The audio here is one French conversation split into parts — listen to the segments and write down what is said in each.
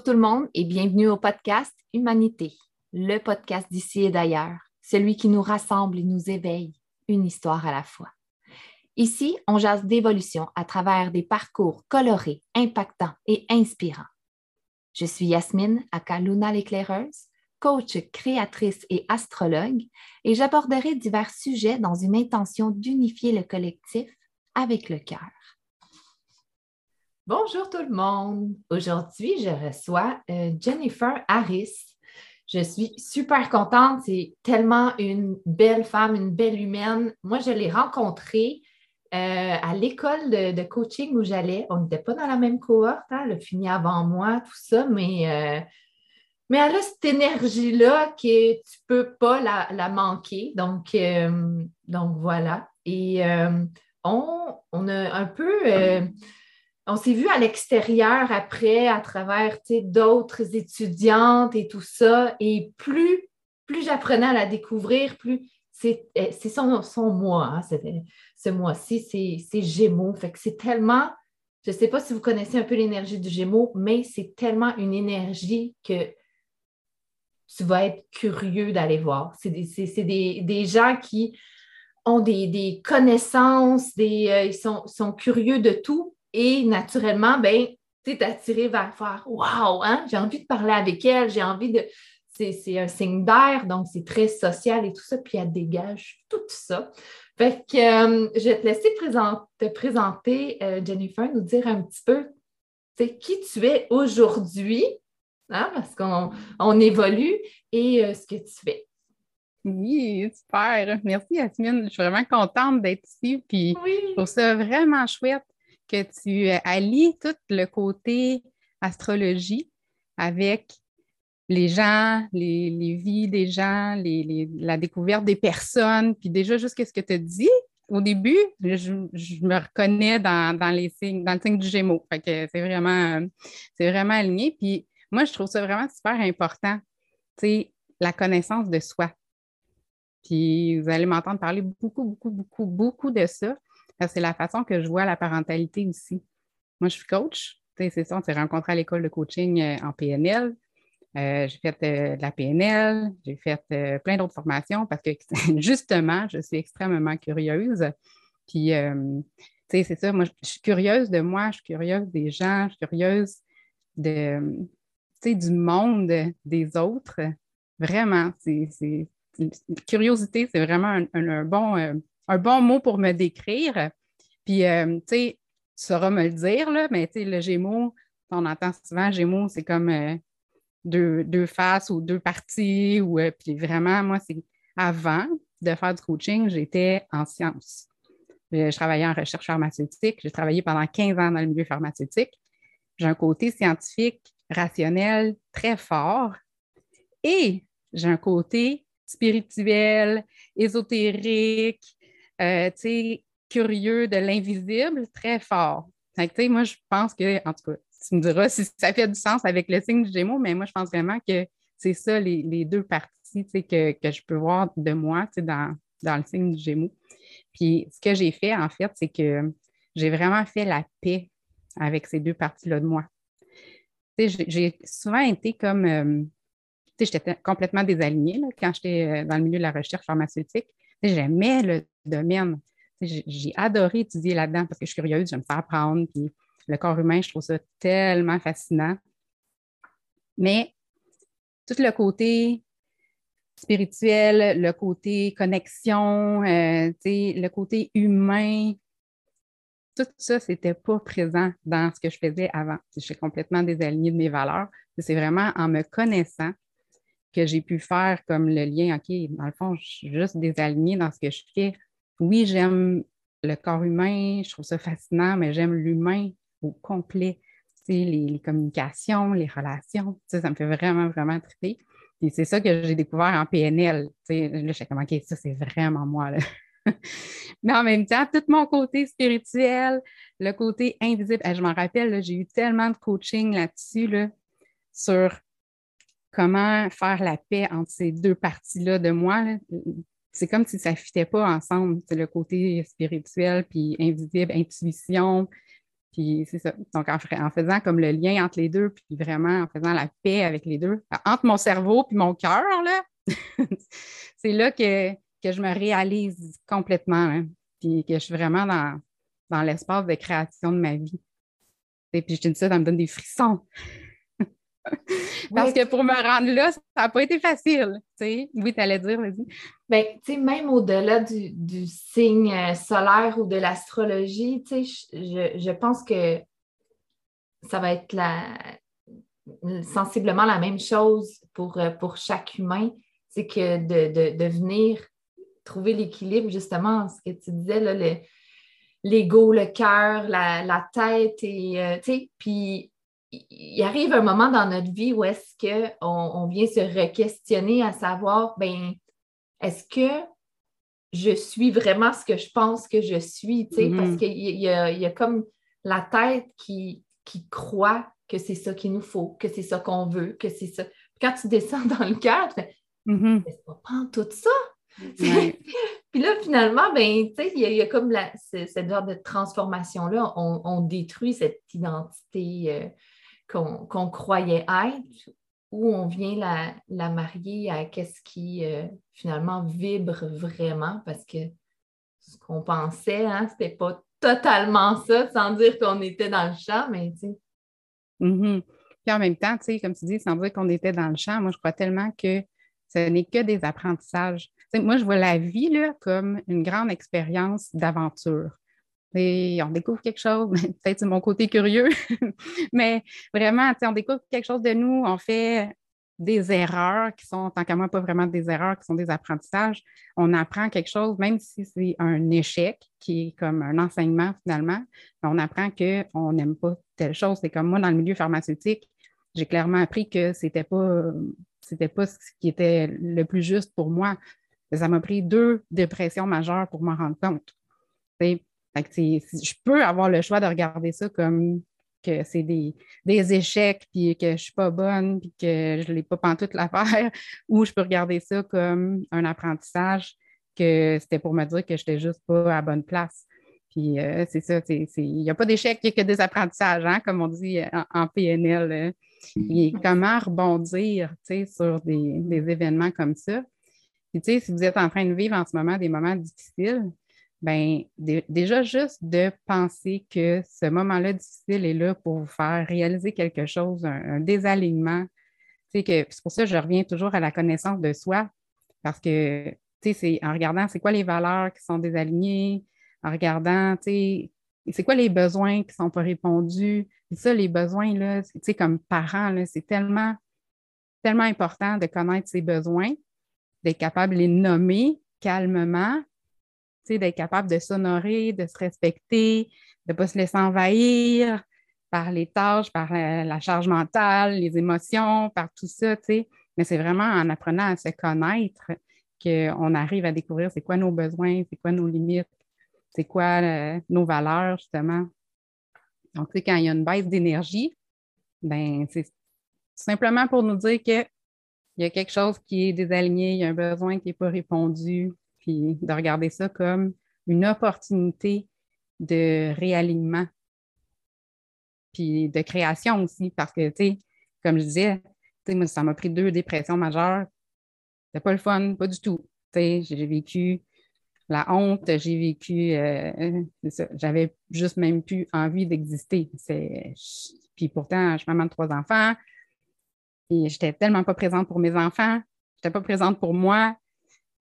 Bonjour tout le monde et bienvenue au podcast Humanité, le podcast d'ici et d'ailleurs, celui qui nous rassemble et nous éveille, une histoire à la fois. Ici, on jase d'évolution à travers des parcours colorés, impactants et inspirants. Je suis Yasmine Akaluna l'éclaireuse, coach, créatrice et astrologue, et j'aborderai divers sujets dans une intention d'unifier le collectif avec le cœur. Bonjour tout le monde. Aujourd'hui, je reçois euh, Jennifer Harris. Je suis super contente. C'est tellement une belle femme, une belle humaine. Moi, je l'ai rencontrée euh, à l'école de, coaching où j'allais. On n'était pas dans la même cohorte. Hein? Elle a fini avant moi, tout ça, mais, euh, mais elle a cette énergie-là que tu ne peux pas la, manquer. Donc, donc, voilà. Et on, on, a un peu on s'est vu à l'extérieur après, à travers d'autres étudiantes et tout ça. Et plus, plus j'apprenais à la découvrir, plus c'est eh, son, son mois. Hein, ce mois-ci, c'est Gémeaux. Fait que c'est tellement, je ne sais pas si vous connaissez un peu l'énergie du Gémeaux, mais c'est tellement une énergie que tu vas être curieux d'aller voir. C'est des, gens qui ont des, connaissances, des, euh, ils sont, curieux de tout, et naturellement, ben, tu es attiré vers faire Waouh, hein? j'ai envie de parler avec elle, j'ai envie de. C'est un signe d'air, donc c'est très social et tout ça, puis elle dégage tout ça. Fait que euh, je vais te laisser te présenter, euh, Jennifer, nous dire un petit peu qui tu es aujourd'hui, hein, parce qu'on évolue, et euh, ce que tu fais. Oui, super. Merci, Yasmine. Je suis vraiment contente d'être ici. Puis je trouve ça vraiment chouette que tu euh, allies tout le côté astrologie avec les gens, les, vies des gens, la découverte des personnes, puis déjà, juste ce que tu dit au début, je, me reconnais dans, les signes, dans le signe du Gémeaux. Fait que c'est vraiment, c'est vraiment aligné. Puis moi, je trouve ça vraiment super important, tu la connaissance de soi. Puis vous allez m'entendre parler beaucoup, beaucoup, beaucoup, beaucoup de ça. C'est la façon que je vois la parentalité aussi. Moi, je suis coach. C'est ça, on s'est rencontrés à l'école de coaching euh, en PNL. Euh, j'ai fait euh, de la PNL, j'ai fait plein d'autres formations parce que justement, je suis extrêmement curieuse. Puis, c'est ça, moi, je suis curieuse de moi, je suis curieuse des gens, je suis curieuse de, du monde des autres. Vraiment, c'est, curiosité, c'est vraiment un bon, un bon mot pour me décrire. Puis, euh, tu sais, tu sauras me le dire, là, mais tu sais, le Gémeaux, on entend souvent Gémeaux, c'est comme euh, deux, faces ou deux parties. Ou, euh, puis vraiment, moi, c'est avant de faire du coaching, j'étais en sciences. Je, travaillais en recherche pharmaceutique. J'ai travaillé pendant 15 ans dans le milieu pharmaceutique. J'ai un côté scientifique, rationnel, très fort. Et j'ai un côté spirituel, ésotérique, euh, curieux de l'invisible, très fort. moi, je pense que, en tout cas, tu me diras si ça fait du sens avec le signe du Gémeaux, mais moi, je pense vraiment que c'est ça, les, deux parties que, que, je peux voir de moi dans, dans le signe du Gémeaux. Puis, ce que j'ai fait, en fait, c'est que j'ai vraiment fait la paix avec ces deux parties-là de moi. J'ai souvent été comme. Euh, j'étais complètement désalignée quand j'étais euh, dans le milieu de la recherche pharmaceutique. J'aimais le domaine. J'ai adoré étudier là-dedans parce que je suis curieuse, j'aime faire apprendre. Puis le corps humain, je trouve ça tellement fascinant. Mais tout le côté spirituel, le côté connexion, euh, le côté humain, tout ça, ce n'était pas présent dans ce que je faisais avant. Je suis complètement désalignée de mes valeurs. C'est vraiment en me connaissant que j'ai pu faire comme le lien, OK, dans le fond, je suis juste désalignée dans ce que je fais. Oui, j'aime le corps humain, je trouve ça fascinant, mais j'aime l'humain au complet. Les, les, communications, les relations, ça me fait vraiment, vraiment triper. Et c'est ça que j'ai découvert en PNL. Là, je suis comme, OK, ça, c'est vraiment moi. Mais en même temps, tout mon côté spirituel, le côté invisible, je m'en rappelle, j'ai eu tellement de coaching là-dessus, là, sur comment faire la paix entre ces deux parties-là de moi. C'est comme si ça ne fitait pas ensemble. C'est le côté spirituel, puis invisible, intuition, Puis c'est ça. Donc, en, faisant comme le lien entre les deux, puis vraiment en faisant la paix avec les deux, entre mon cerveau puis mon cœur, c'est là que, je me réalise complètement, hein, puis que je suis vraiment dans, l'espace de création de ma vie. Et puis je dis ça, ça me donne des frissons. Parce que pour me rendre là, ça n'a pas été facile. Oui, tu allais dire, vas-y. Bien, tu sais, même au-delà du, signe euh, solaire ou de l'astrologie, tu sais, je, pense que ça va être la, sensiblement la même chose pour, euh, pour chaque humain. C'est que de, venir trouver l'équilibre, justement, ce que tu disais, là, l'ego, le, cœur, la, tête, et, euh, tu sais, puis il arrive un moment dans notre vie où est-ce qu'on on vient se re-questionner à savoir, ben, est-ce que je suis vraiment ce que je pense que je suis, tu sais, parce mm-hmm. qu'il y, a, comme la tête qui, qui croit que c'est ça qu'il nous faut, que c'est ça qu'on veut, que c'est ça. Quand tu descends dans le cœur, tu fais, mm-hmm. c'est pas tout ça. Puis là, finalement, ben, il y, a comme la, cette genre de transformation-là. On, détruit cette identité euh, qu'on croyait être ou on vient la, marier à qu'est-ce qui euh, finalement vibre vraiment parce que ce qu'on pensait, hein, c'était pas totalement ça, sans dire qu'on était dans le champ, mais tu sais. Mm-hmm. Puis en même temps, tu sais, comme tu dis, sans dire qu'on était dans le champ, moi, je crois tellement que ce n'est que des apprentissages. moi, je vois la vie là, comme une grande expérience d'aventure. On découvre quelque chose, peut-être c'est mon côté curieux, mais vraiment, on découvre quelque chose de nous, on fait des erreurs qui sont, tant qu'à moi, pas vraiment des erreurs, qui sont des apprentissages. On apprend quelque chose, même si c'est un échec, qui est comme un enseignement finalement, on apprend qu'on n'aime pas telle chose. C'est comme moi, dans le milieu pharmaceutique, j'ai clairement appris que c'était pas, pas ce qui était le plus juste pour moi. Ça m'a pris deux dépressions majeures pour m'en rendre compte je peux avoir le choix de regarder ça comme que c'est des, échecs, puis que je ne suis pas bonne, puis que je n'ai pas pantoute l'affaire, ou je peux regarder ça comme un apprentissage, que c'était pour me dire que je n'étais juste pas à la bonne place. Puis euh, c'est ça, il n'y a pas d'échec, il n'y a que des apprentissages, hein, comme on dit en, PNL. Et mm-hmm. comment rebondir sur des, des, événements comme ça? Si vous êtes en train de vivre en ce moment des moments difficiles, ben déjà juste de penser que ce moment-là difficile est là pour vous faire réaliser quelque chose, un, désalignement. C'est pour ça que je reviens toujours à la connaissance de soi, parce que c'est en regardant c'est quoi les valeurs qui sont désalignées, en regardant c'est quoi les besoins qui ne sont pas répondus. Et ça, les besoins, là, comme parents, c'est tellement, tellement important de connaître ses besoins, d'être capable de les nommer calmement, d'être capable de s'honorer, de se respecter, de ne pas se laisser envahir par les tâches, par la, charge mentale, les émotions, par tout ça, Mais c'est vraiment en apprenant à se connaître qu'on arrive à découvrir c'est quoi nos besoins, c'est quoi nos limites, c'est quoi euh, nos valeurs, justement. Donc, tu quand il y a une baisse d'énergie, ben, c'est simplement pour nous dire qu'il y a quelque chose qui est désaligné, il y a un besoin qui n'est pas répondu, puis de regarder ça comme une opportunité de réalignement, puis de création aussi, parce que, tu sais, comme je disais, moi, ça m'a pris deux dépressions majeures. C'était pas le fun, pas du tout. J'ai vécu la honte, j'ai vécu, euh, j'avais juste même plus envie d'exister. Puis pourtant, je suis maman de trois enfants et j'étais tellement pas présente pour mes enfants, j'étais pas présente pour moi,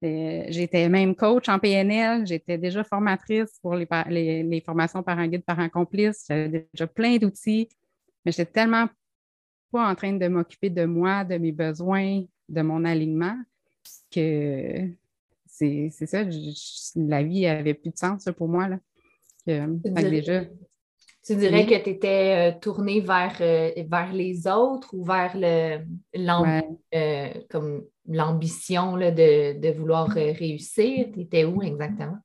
j'étais même coach en PNL, j'étais déjà formatrice pour les, les, formations par un guide, par un complice, j'avais déjà plein d'outils, mais j'étais tellement pas en train de m'occuper de moi, de mes besoins, de mon alignement, que c'est ça, la vie avait plus de sens pour moi. Là. déjà, tu dirais que tu étais euh, tournée vers, euh, vers les autres ou vers le, l'ambition de, vouloir euh, réussir? Tu étais où exactement?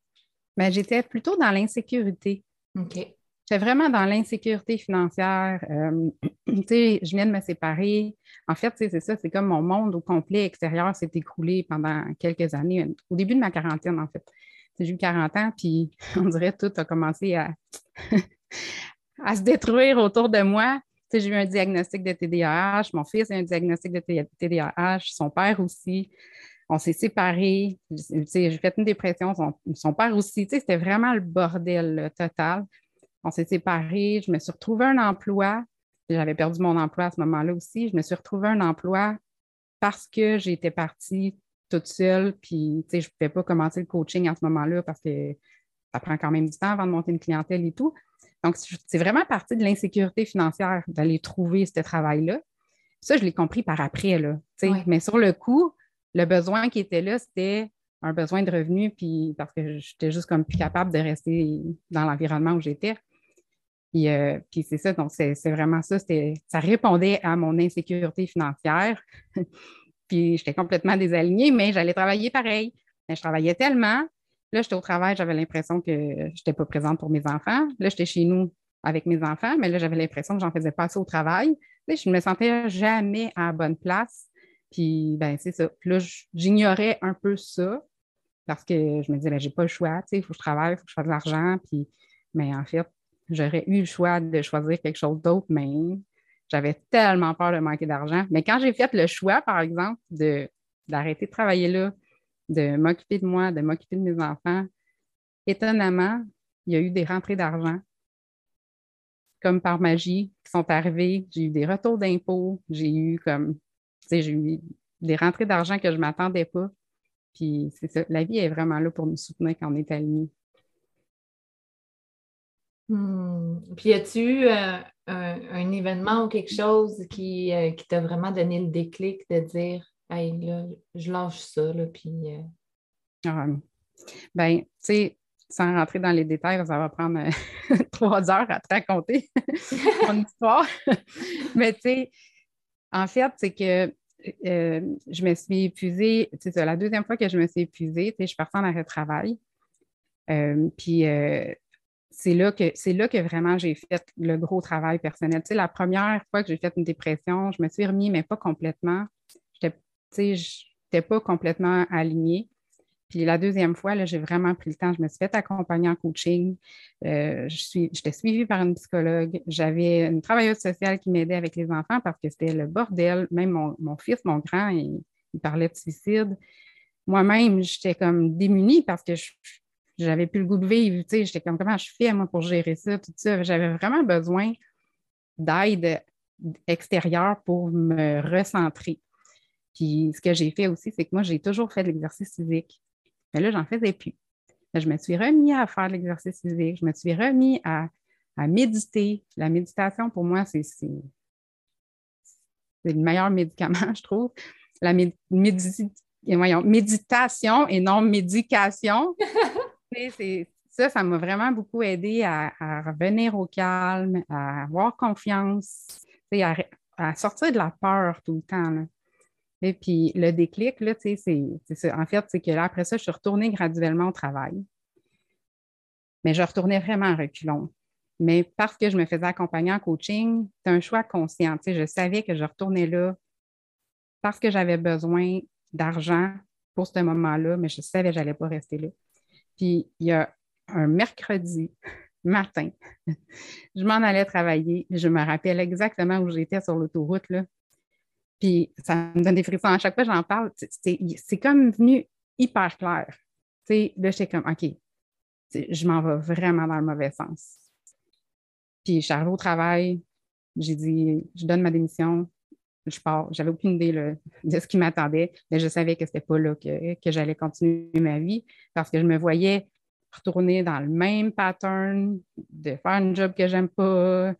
Ben, j'étais plutôt dans l'insécurité. OK. J'étais vraiment dans l'insécurité financière. je viens de me séparer. En fait, c'est ça, c'est comme mon monde au complet extérieur s'est écroulé pendant quelques années, au début de ma quarantaine, en fait. J'ai eu 40 ans, puis on dirait tout a commencé à, à se détruire autour de moi. J'ai eu un diagnostic de TDAH, mon fils a un diagnostic de TDAH, son père aussi. On s'est séparés. J'ai fait une dépression, son, père aussi. C'était vraiment le bordel total. On s'est séparés. Je me suis retrouvée un emploi. J'avais perdu mon emploi à ce moment-là aussi. Je me suis retrouvée un emploi parce que j'étais partie toute seule. Puis, je ne pouvais pas commencer le coaching à ce moment-là parce que ça prend quand même du temps avant de monter une clientèle et tout. Donc, c'est vraiment partie de l'insécurité financière d'aller trouver ce travail-là. Ça, je l'ai compris par après. Là, Mais sur le coup, le besoin qui était là, c'était un besoin de revenu, puis parce que j'étais juste comme plus capable de rester dans l'environnement où j'étais. Puis, euh, puis c'est ça, donc c'est vraiment ça. Ça répondait à mon insécurité financière. puis j'étais complètement désalignée, mais j'allais travailler pareil. Mais je travaillais tellement Là, j'étais au travail, j'avais l'impression que je n'étais pas présente pour mes enfants. Là, j'étais chez nous avec mes enfants, mais là, j'avais l'impression que j'en faisais pas assez au travail. Là, je ne me sentais jamais à la bonne place. Puis, ben, c'est ça. Puis là, j'ignorais un peu ça parce que je me disais, ben, j'ai pas le choix, tu sais, il faut que je travaille, il faut que je fasse de l'argent. Puis, mais en fait, j'aurais eu le choix de choisir quelque chose d'autre, mais j'avais tellement peur de manquer d'argent. Mais quand j'ai fait le choix, par exemple, d'arrêter de travailler là, de m'occuper de moi, de m'occuper de mes enfants, étonnamment, il y a eu des rentrées d'argent, comme par magie, qui sont arrivées. J'ai eu des retours d'impôts, j'ai eu comme, j'ai eu des rentrées d'argent que je ne m'attendais pas. Puis c'est ça, la vie est vraiment là pour nous soutenir quand on est alignés. Hmm. Puis, as-tu eu euh, un, événement ou quelque chose qui, euh, qui t'a vraiment donné le déclic de dire hey, là, je lâche ça, là, puis. Euh, ah, ben, tu sais, sans rentrer dans les détails, ça va prendre euh, trois heures à te raconter mon histoire. Mais tu sais, en fait, c'est que euh, je me suis épuisée, c'est la deuxième fois que je me suis épuisée, je suis partie en arrêt de travail. puis c'est là, que, c'est là que vraiment j'ai fait le gros travail personnel. Tu sais, la première fois que j'ai fait une dépression, je me suis remis, mais pas complètement je n'étais pas complètement alignée. Puis la deuxième fois, j'ai vraiment pris le temps. Je me suis fait accompagner en coaching. Euh, j'étais suivie par une psychologue. J'avais une travailleuse sociale qui m'aidait avec les enfants parce que c'était le bordel. Même mon, fils, mon grand, il, parlait de suicide. Moi-même, j'étais comme démunie parce que je n'avais plus le goût de vivre. J'étais comme comment je fais moi pour gérer ça, tout ça? J'avais vraiment besoin d'aide extérieure pour me recentrer. Puis ce que j'ai fait aussi, c'est que moi, j'ai toujours fait de l'exercice physique. Mais là, j'en faisais plus. je me suis remis à faire de l'exercice physique. Je me suis remis à, méditer. La méditation, pour moi, c'est le meilleur médicament, je trouve. La méditation et non médication. ça, ça m'a vraiment beaucoup aidé à, revenir au calme, à avoir confiance, à, à, sortir de la peur tout le temps. Et puis le déclic, là, c'est. En fait, c'est que là, après ça, je suis retournée graduellement au travail. Mais je retournais vraiment en reculons. Mais parce que je me faisais accompagner en coaching, c'est un choix conscient. Je savais que je retournais là parce que j'avais besoin d'argent pour ce moment-là, mais je savais que je n'allais pas rester là. Puis il y a un mercredi matin, je m'en allais travailler. Je me rappelle exactement où j'étais sur l'autoroute. Puis ça me donne des frissons. À chaque fois que j'en parle, c'est comme venu hyper clair. sais, là, j'étais comme, OK, je m'en vais vraiment dans le mauvais sens. Puis je suis au travail, j'ai dit, je donne ma démission, je pars. J'avais aucune idée de ce qui m'attendait, mais je savais que ce n'était pas là que, que j'allais continuer ma vie parce que je me voyais retourner dans le même pattern, de faire un job que j'aime pas,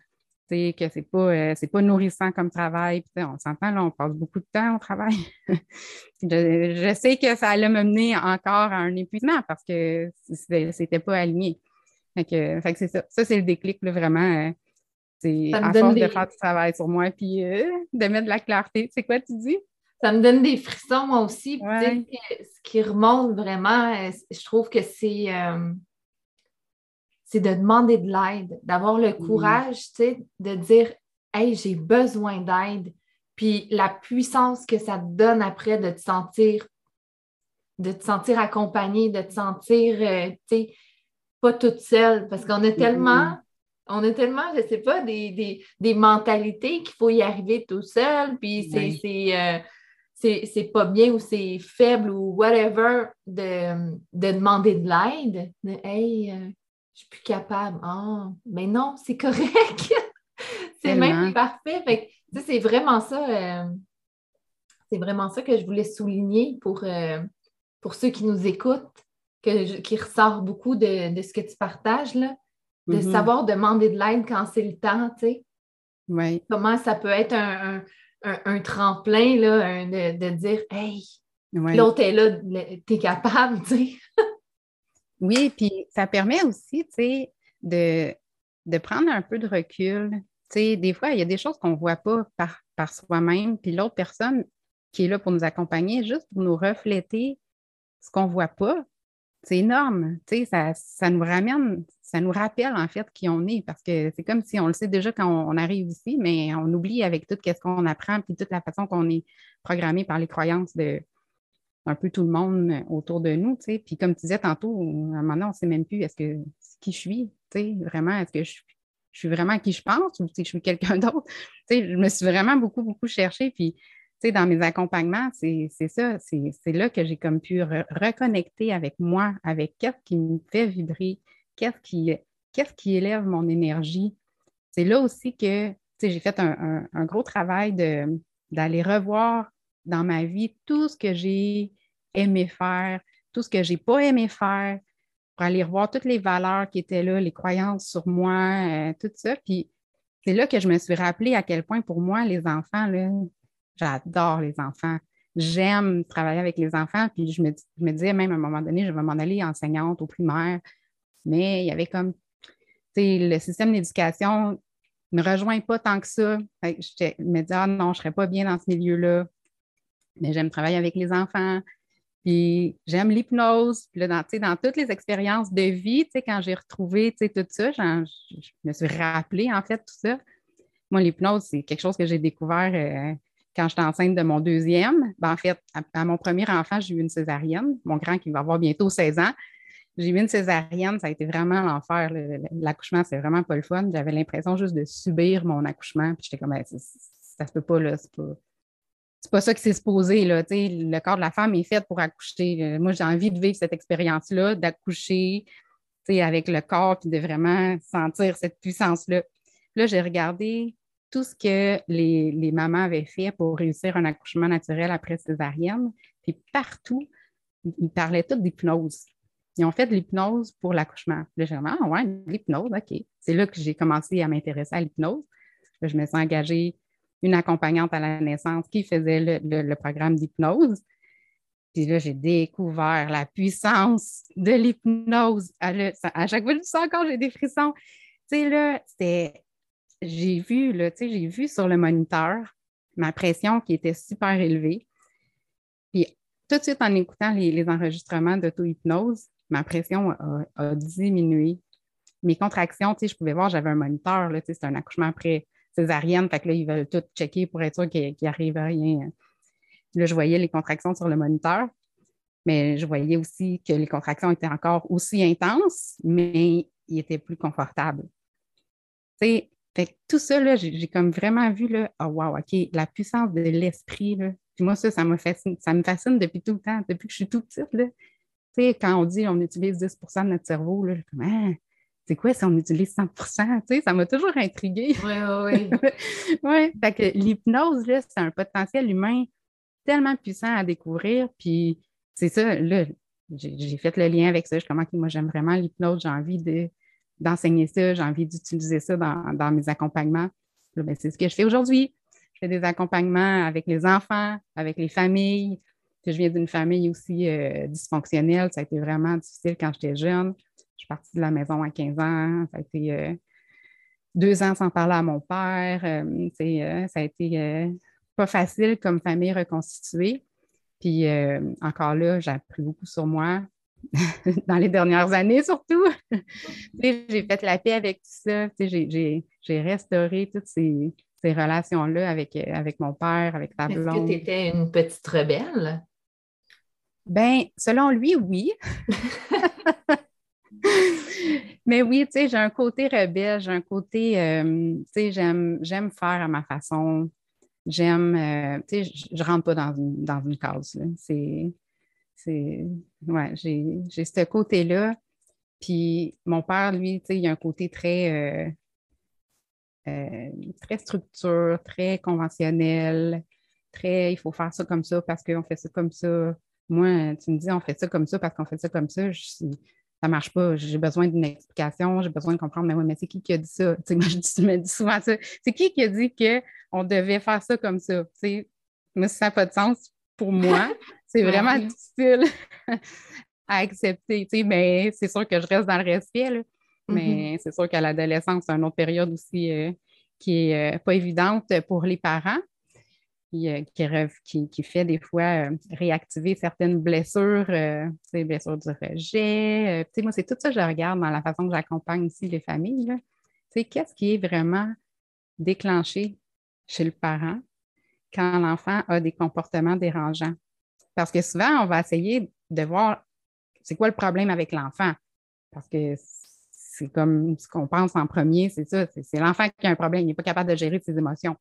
que c'est pas, euh, pas nourrissant comme travail. on s'entend, là, on passe beaucoup de temps au travail. je, sais que ça allait me mener encore à un épuisement parce que c'était pas aligné. Fait c'est ça. Ça, c'est le déclic, vraiment. Euh, c'est à force de faire du travail sur moi puis euh, de mettre de la clarté. C'est quoi tu dis? Ça me donne des frissons, moi aussi. Ce qui remonte vraiment, je trouve que c'est c'est de demander de l'aide, d'avoir le courage, tu sais, de dire Hey, j'ai besoin d'aide. Puis la puissance que ça te donne après de te sentir, de te sentir accompagnée, de te sentir, euh, tu sais, pas toute seule. Parce qu'on a tellement On a tellement, je ne sais pas, des, mentalités qu'il faut y arriver tout seul, puis euh, c'est, c'est, pas bien ou c'est faible ou whatever de, demander de l'aide. hey, euh, je suis plus capable. Ah, mais non, c'est correct. c'est même parfait. Fait c'est vraiment ça. Euh, c'est vraiment ça que je voulais souligner pour, pour ceux qui nous écoutent, que qui ressort beaucoup de, de, ce que tu partages, là de mm-hmm. savoir demander de l'aide quand c'est le temps, tu sais. Oui. Comment ça peut être un, tremplin, là, de, dire Hey, l'autre est là, t'es capable, tu sais. Oui, puis ça permet aussi, tu sais, de, de prendre un peu de recul. Tu sais, des fois, il y a des choses qu'on ne voit pas par, par soi-même, puis l'autre personne qui est là pour nous accompagner, juste pour nous refléter ce qu'on ne voit pas, c'est énorme. Ça, ça nous ramène, ça nous rappelle en fait qui on est parce que c'est comme si on le sait déjà quand on, arrive ici, mais on oublie avec tout ce qu'on apprend puis toute la façon qu'on est programmé par les croyances de un peu tout le monde autour de nous. Puis comme tu disais tantôt, à un moment donné, on ne sait même plus est-ce que qui je suis, vraiment, est-ce que je, suis vraiment qui je pense ou je suis quelqu'un d'autre. Je me suis vraiment beaucoup, beaucoup cherché. Puis dans mes accompagnements, c'est ça, c'est là que j'ai comme pu reconnecter avec moi, avec qu'est-ce qui me fait vibrer, qu'est-ce qui, qui élève mon énergie. C'est là aussi que j'ai fait un, gros travail d'aller revoir dans ma vie tout ce que j'ai aimé faire, tout ce que j'ai pas aimé faire, pour aller revoir toutes les valeurs qui étaient là, les croyances sur moi, euh, tout ça. Puis c'est là que je me suis rappelé à quel point pour moi, les enfants, J'adore les enfants. J'aime travailler avec les enfants. Puis je me, me disais même à un moment donné, je vais m'en aller enseignante au primaire. Mais il y avait comme, tu sais, le système d'éducation ne me rejoint pas tant que ça. je me disais, ah non, je ne serais pas bien dans ce milieu-là. Mais j'aime travailler avec les enfants. Puis j'aime l'hypnose. Puis là, dans, dans toutes les expériences de vie, quand j'ai retrouvé tout ça, je me suis rappelé en fait tout ça. Moi, l'hypnose, c'est quelque chose que j'ai découvert euh, quand j'étais enceinte de mon deuxième, ben, en fait, à, mon premier enfant, j'ai eu une césarienne, mon grand qui va avoir bientôt 16 ans. J'ai eu une césarienne, ça a été vraiment l'enfer. L'accouchement, c'est vraiment pas le fun. J'avais l'impression juste de subir mon accouchement. Puis j'étais comme, ben, ça se peut pas, là, c'est pas, pas ça qui s'est supposé. Là, le corps de la femme est fait pour accoucher. Moi, j'ai envie de vivre cette expérience-là, d'accoucher avec le corps, puis de vraiment sentir cette puissance-là. Là, j'ai regardé tout ce que les, mamans avaient fait pour réussir un accouchement naturel après césarienne. Puis partout, ils parlaient tous d'hypnose. Ils ont fait de l'hypnose pour l'accouchement. Légèrement, ah ouais, l'hypnose, OK. C'est là que j'ai commencé à m'intéresser à l'hypnose. Je me suis engagée une accompagnante à la naissance qui faisait le, programme d'hypnose. Puis là, j'ai découvert la puissance de l'hypnose. À, chaque fois que je dis encore, j'ai des frissons. Tu sais, là, c'était j'ai vu, là, j'ai vu sur le moniteur ma pression qui était super élevée. Puis tout de suite, en écoutant les, enregistrements d'auto-hypnose, ma pression a, diminué. Mes contractions, je pouvais voir, j'avais un moniteur, c'est un accouchement après césarienne, fait que là, ils veulent tout checker pour être sûr qu'il n'arrive rien. Là, je voyais les contractions sur le moniteur, mais je voyais aussi que les contractions étaient encore aussi intenses, mais ils étaient plus confortables. Fait tout ça, j'ai comme vraiment vu, là, oh wow, OK, la puissance de l'esprit, Puis moi, ça, ça me fascine, ça me fascine depuis tout le temps, depuis que je suis tout petite, là. Quand on dit on utilise 10% de notre cerveau, là, comme, ah, c'est quoi si on utilise 100 Tu sais, ça m'a toujours intriguée. Oui, oui, oui. oui, fait que l'hypnose, là, c'est un potentiel humain tellement puissant à découvrir. Puis c'est ça, là, j'ai fait le lien avec ça. Je comment que moi, j'aime vraiment l'hypnose. J'ai envie de d'enseigner ça, j'ai envie d'utiliser ça dans, mes accompagnements. Ben, c'est ce que je fais aujourd'hui. Je fais des accompagnements avec les enfants, avec les familles. Je viens d'une famille aussi euh, dysfonctionnelle. Ça a été vraiment difficile quand j'étais jeune. Je suis partie de la maison à 15 ans. Ça a été euh, deux ans sans parler à mon père. Euh, ça a été pas facile comme famille reconstituée. Puis encore là, j'ai appris beaucoup sur moi. dans les dernières années surtout. j'ai fait la paix avec tout ça. J'ai restauré toutes ces, relations-là avec, avec mon père, avec ta blonde. Est-ce que tu étais une petite rebelle? Ben, selon lui, oui. Mais oui, tu sais, j'ai un côté rebelle, j'ai un côté, euh, tu sais, j'aime, j'aime faire à ma façon. J'aime, euh, tu sais, je ne rentre pas dans une, dans une case. C'est, c'est, ouais, j'ai, j'ai ce côté-là. Puis mon père, lui, tu sais, il a un côté très, euh, très structure, très conventionnel, très il faut faire ça comme ça parce qu'on fait ça comme ça. Moi, tu me dis on fait ça comme ça parce qu'on fait ça comme ça. Je, ça marche pas. J'ai besoin d'une explication, j'ai besoin de comprendre, mais oui, mais c'est qui qui a dit ça? moi, je me dis souvent ça. C'est qui qui a dit qu'on devait faire ça comme ça? moi, ça n'a pas de sens pour moi. C'est vraiment difficile à accepter. Mais c'est sûr que je reste dans le respect. Mais mm-hmm. c'est sûr qu'à l'adolescence, c'est une autre période aussi euh, qui n'est euh, pas évidente pour les parents. Euh, qui, fait des fois réactiver certaines blessures, les blessures du rejet. moi, c'est tout ça que je regarde dans la façon que j'accompagne aussi les familles. Qu'est-ce qui est vraiment déclenché chez le parent quand l'enfant a des comportements dérangeants? Parce que souvent, on va essayer de voir c'est quoi le problème avec l'enfant. Parce que c'est comme ce qu'on pense en premier, c'est ça, c'est l'enfant qui a un problème, il n'est pas capable de gérer ses émotions.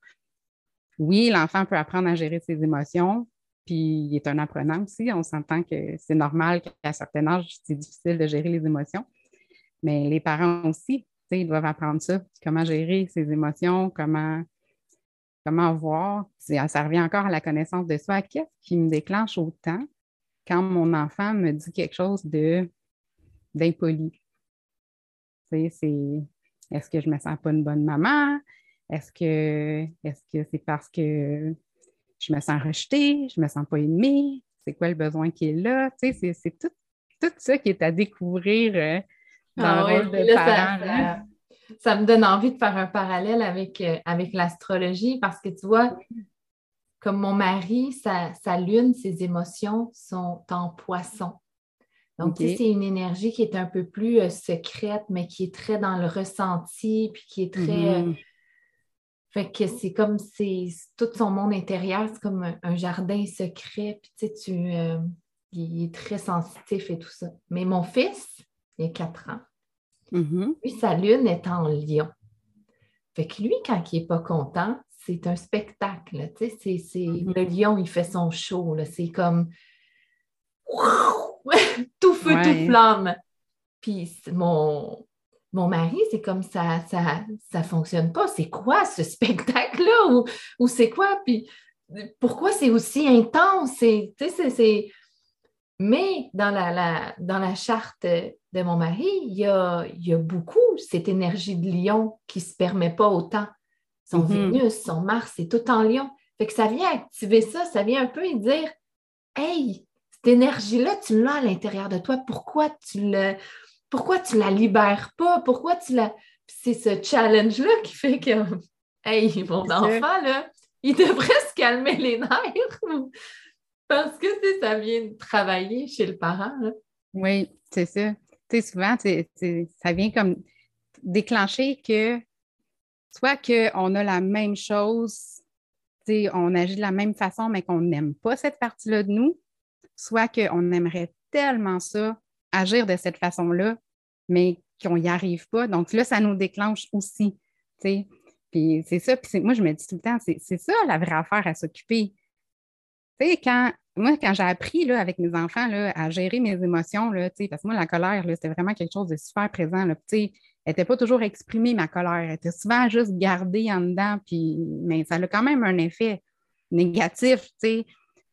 Oui, l'enfant peut apprendre à gérer ses émotions, puis il est un apprenant aussi. On s'entend que c'est normal qu'à un certain âge, c'est difficile de gérer les émotions. Mais les parents aussi, ils doivent apprendre ça, comment gérer ses émotions, comment, comment voir. Ça revient encore à la connaissance de soi. Qu'est-ce qui me déclenche autant quand mon enfant me dit quelque chose d'impoli? c'est est-ce que je me sens pas une bonne maman? Est-ce que c'est parce que je me sens rejetée, je me sens pas aimée? C'est quoi le besoin qui est là? c'est, tout, ça qui est à découvrir euh, dans ah le rôle de parent. Ça, me donne envie de faire un parallèle avec, euh, avec l'astrologie parce que tu vois, comme mon mari, sa, sa lune, ses émotions sont en poisson. Donc, c'est une énergie qui est un peu plus euh, secrète, mais qui est très dans le ressenti, puis qui est très. Mm-hmm. Fait que c'est comme c'est tout son monde intérieur, c'est comme un, jardin secret, puis tu sais, tu, euh, il est très sensitif et tout ça. Mais mon fils, il a quatre ans. Mm-hmm. Lui, sa lune est en lion. Fait que lui, quand il n'est pas content, c'est un spectacle. Tu sais, c'est, mm-hmm. le lion, il fait son show. C'est comme tout feu, tout flamme. Puis mon, mon mari, c'est comme ça, ça, ça fonctionne pas. C'est quoi ce spectacle-là? Ou, c'est quoi? Puis pourquoi c'est aussi intense? C'est, Mais dans la, dans la charte de mon mari, il y a, il y a beaucoup cette énergie de lion qui ne se permet pas autant. Son mm-hmm. Vénus, son Mars, c'est tout en lion. Fait que ça vient activer ça, ça vient un peu dire Hey, cette énergie-là, tu l'as à l'intérieur de toi. Pourquoi tu le, pourquoi tu la libères pas? Pourquoi tu la. C'est ce challenge-là qui fait que, hey, mon enfant, là, il devrait se calmer les nerfs parce que ça vient de travailler chez le parent. Oui, c'est ça. Tu sais, souvent, ça vient comme déclencher que soit qu'on a la même chose, on agit de la même façon, mais qu'on n'aime pas cette partie-là de nous, soit qu'on aimerait tellement ça, agir de cette façon-là, mais qu'on n'y arrive pas. Donc là, ça nous déclenche aussi. Puis c'est ça, puis moi, je me dis tout le temps, c'est ça la vraie affaire à s'occuper. Tu quand, moi, quand j'ai appris là, avec mes enfants là, à gérer mes émotions, là, parce que moi, la colère, c'était vraiment quelque chose de super présent. Là, elle n'était pas toujours exprimée, ma colère. Elle était souvent juste gardée en dedans, puis, mais ça a quand même un effet négatif.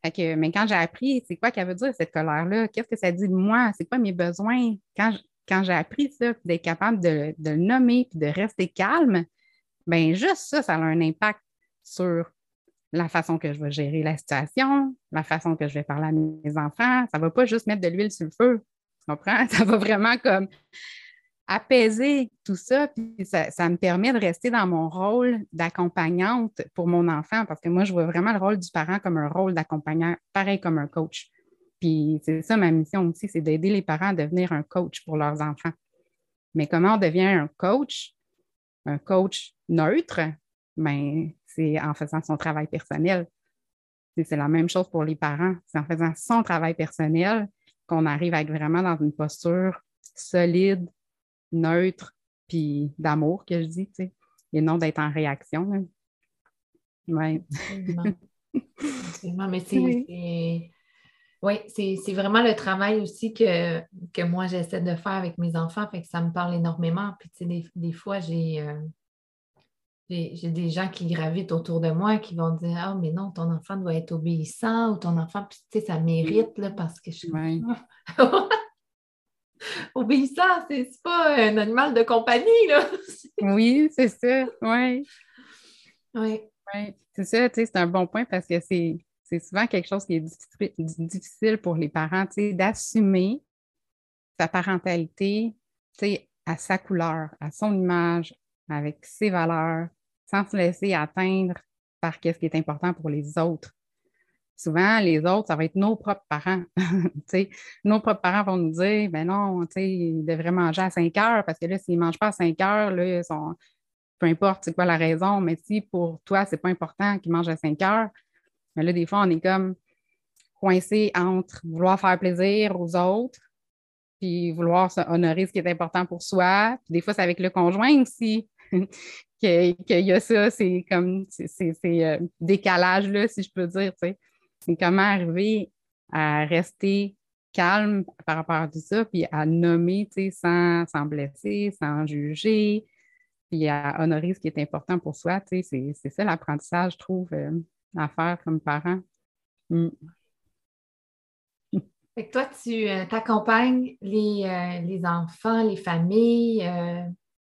Tu sais mais quand j'ai appris, c'est quoi qu'elle veut dire cette colère-là? Qu'est-ce que ça dit de moi? C'est quoi mes besoins? Quand, quand j'ai appris ça, d'être capable de, le nommer et de rester calme, bien juste ça, ça a un impact sur la façon que je vais gérer la situation, la façon que je vais parler à mes enfants. Ça ne va pas juste mettre de l'huile sur le feu. Tu comprends? Ça va vraiment comme apaiser tout ça, puis ça, me permet de rester dans mon rôle d'accompagnante pour mon enfant, parce que moi, je vois vraiment le rôle du parent comme un rôle d'accompagnant, pareil comme un coach. Puis c'est ça ma mission aussi, c'est d'aider les parents à devenir un coach pour leurs enfants. Mais comment on devient un coach? Un coach neutre, ben, c'est en faisant son travail personnel. C'est la même chose pour les parents. C'est en faisant son travail personnel qu'on arrive à être vraiment dans une posture solide, neutre puis d'amour que je dis, tu sais, et non d'être en réaction. Oui. mais c'est. Oui, c'est vraiment le travail aussi que, que moi j'essaie de faire avec mes enfants, fait que ça me parle énormément. Puis, tu sais, des, fois, euh, j'ai j'ai des gens qui gravitent autour de moi qui vont dire Ah, mais non, ton enfant doit être obéissant ou ton enfant, puis tu sais, ça mérite là, parce que je suis. obéissant, c'est pas un animal de compagnie, là. oui, c'est ça, oui. Oui. Oui, c'est ça, tu sais, c'est un bon point parce que c'est souvent quelque chose qui est difficile pour les parents, tu sais, d'assumer sa parentalité, tu sais, à sa couleur, à son image, avec ses valeurs, sans se laisser atteindre par ce qui est important pour les autres. Souvent, les autres, ça va être nos propres parents. nos propres parents vont nous dire ben non, ils devraient manger à 5 heures parce que là, s'ils ne mangent pas à 5 heures, là, ils sont, peu importe c'est quoi la raison, mais si pour toi, ce n'est pas important qu'ils mangent à 5 heures, mais là, des fois, on est comme coincé entre vouloir faire plaisir aux autres, puis vouloir honorer ce qui est important pour soi. Puis des fois, c'est avec le conjoint aussi qu'il y a ça, c'est comme ces euh, décalages-là, si je peux dire. C'est comment arriver à rester calme par rapport à tout ça, puis à nommer sans, sans blesser, sans juger, puis à honorer ce qui est important pour soi. C'est ça l'apprentissage, je trouve, euh, à faire comme parent. Mm. toi, tu euh, accompagnes les, euh, les, enfants, les familles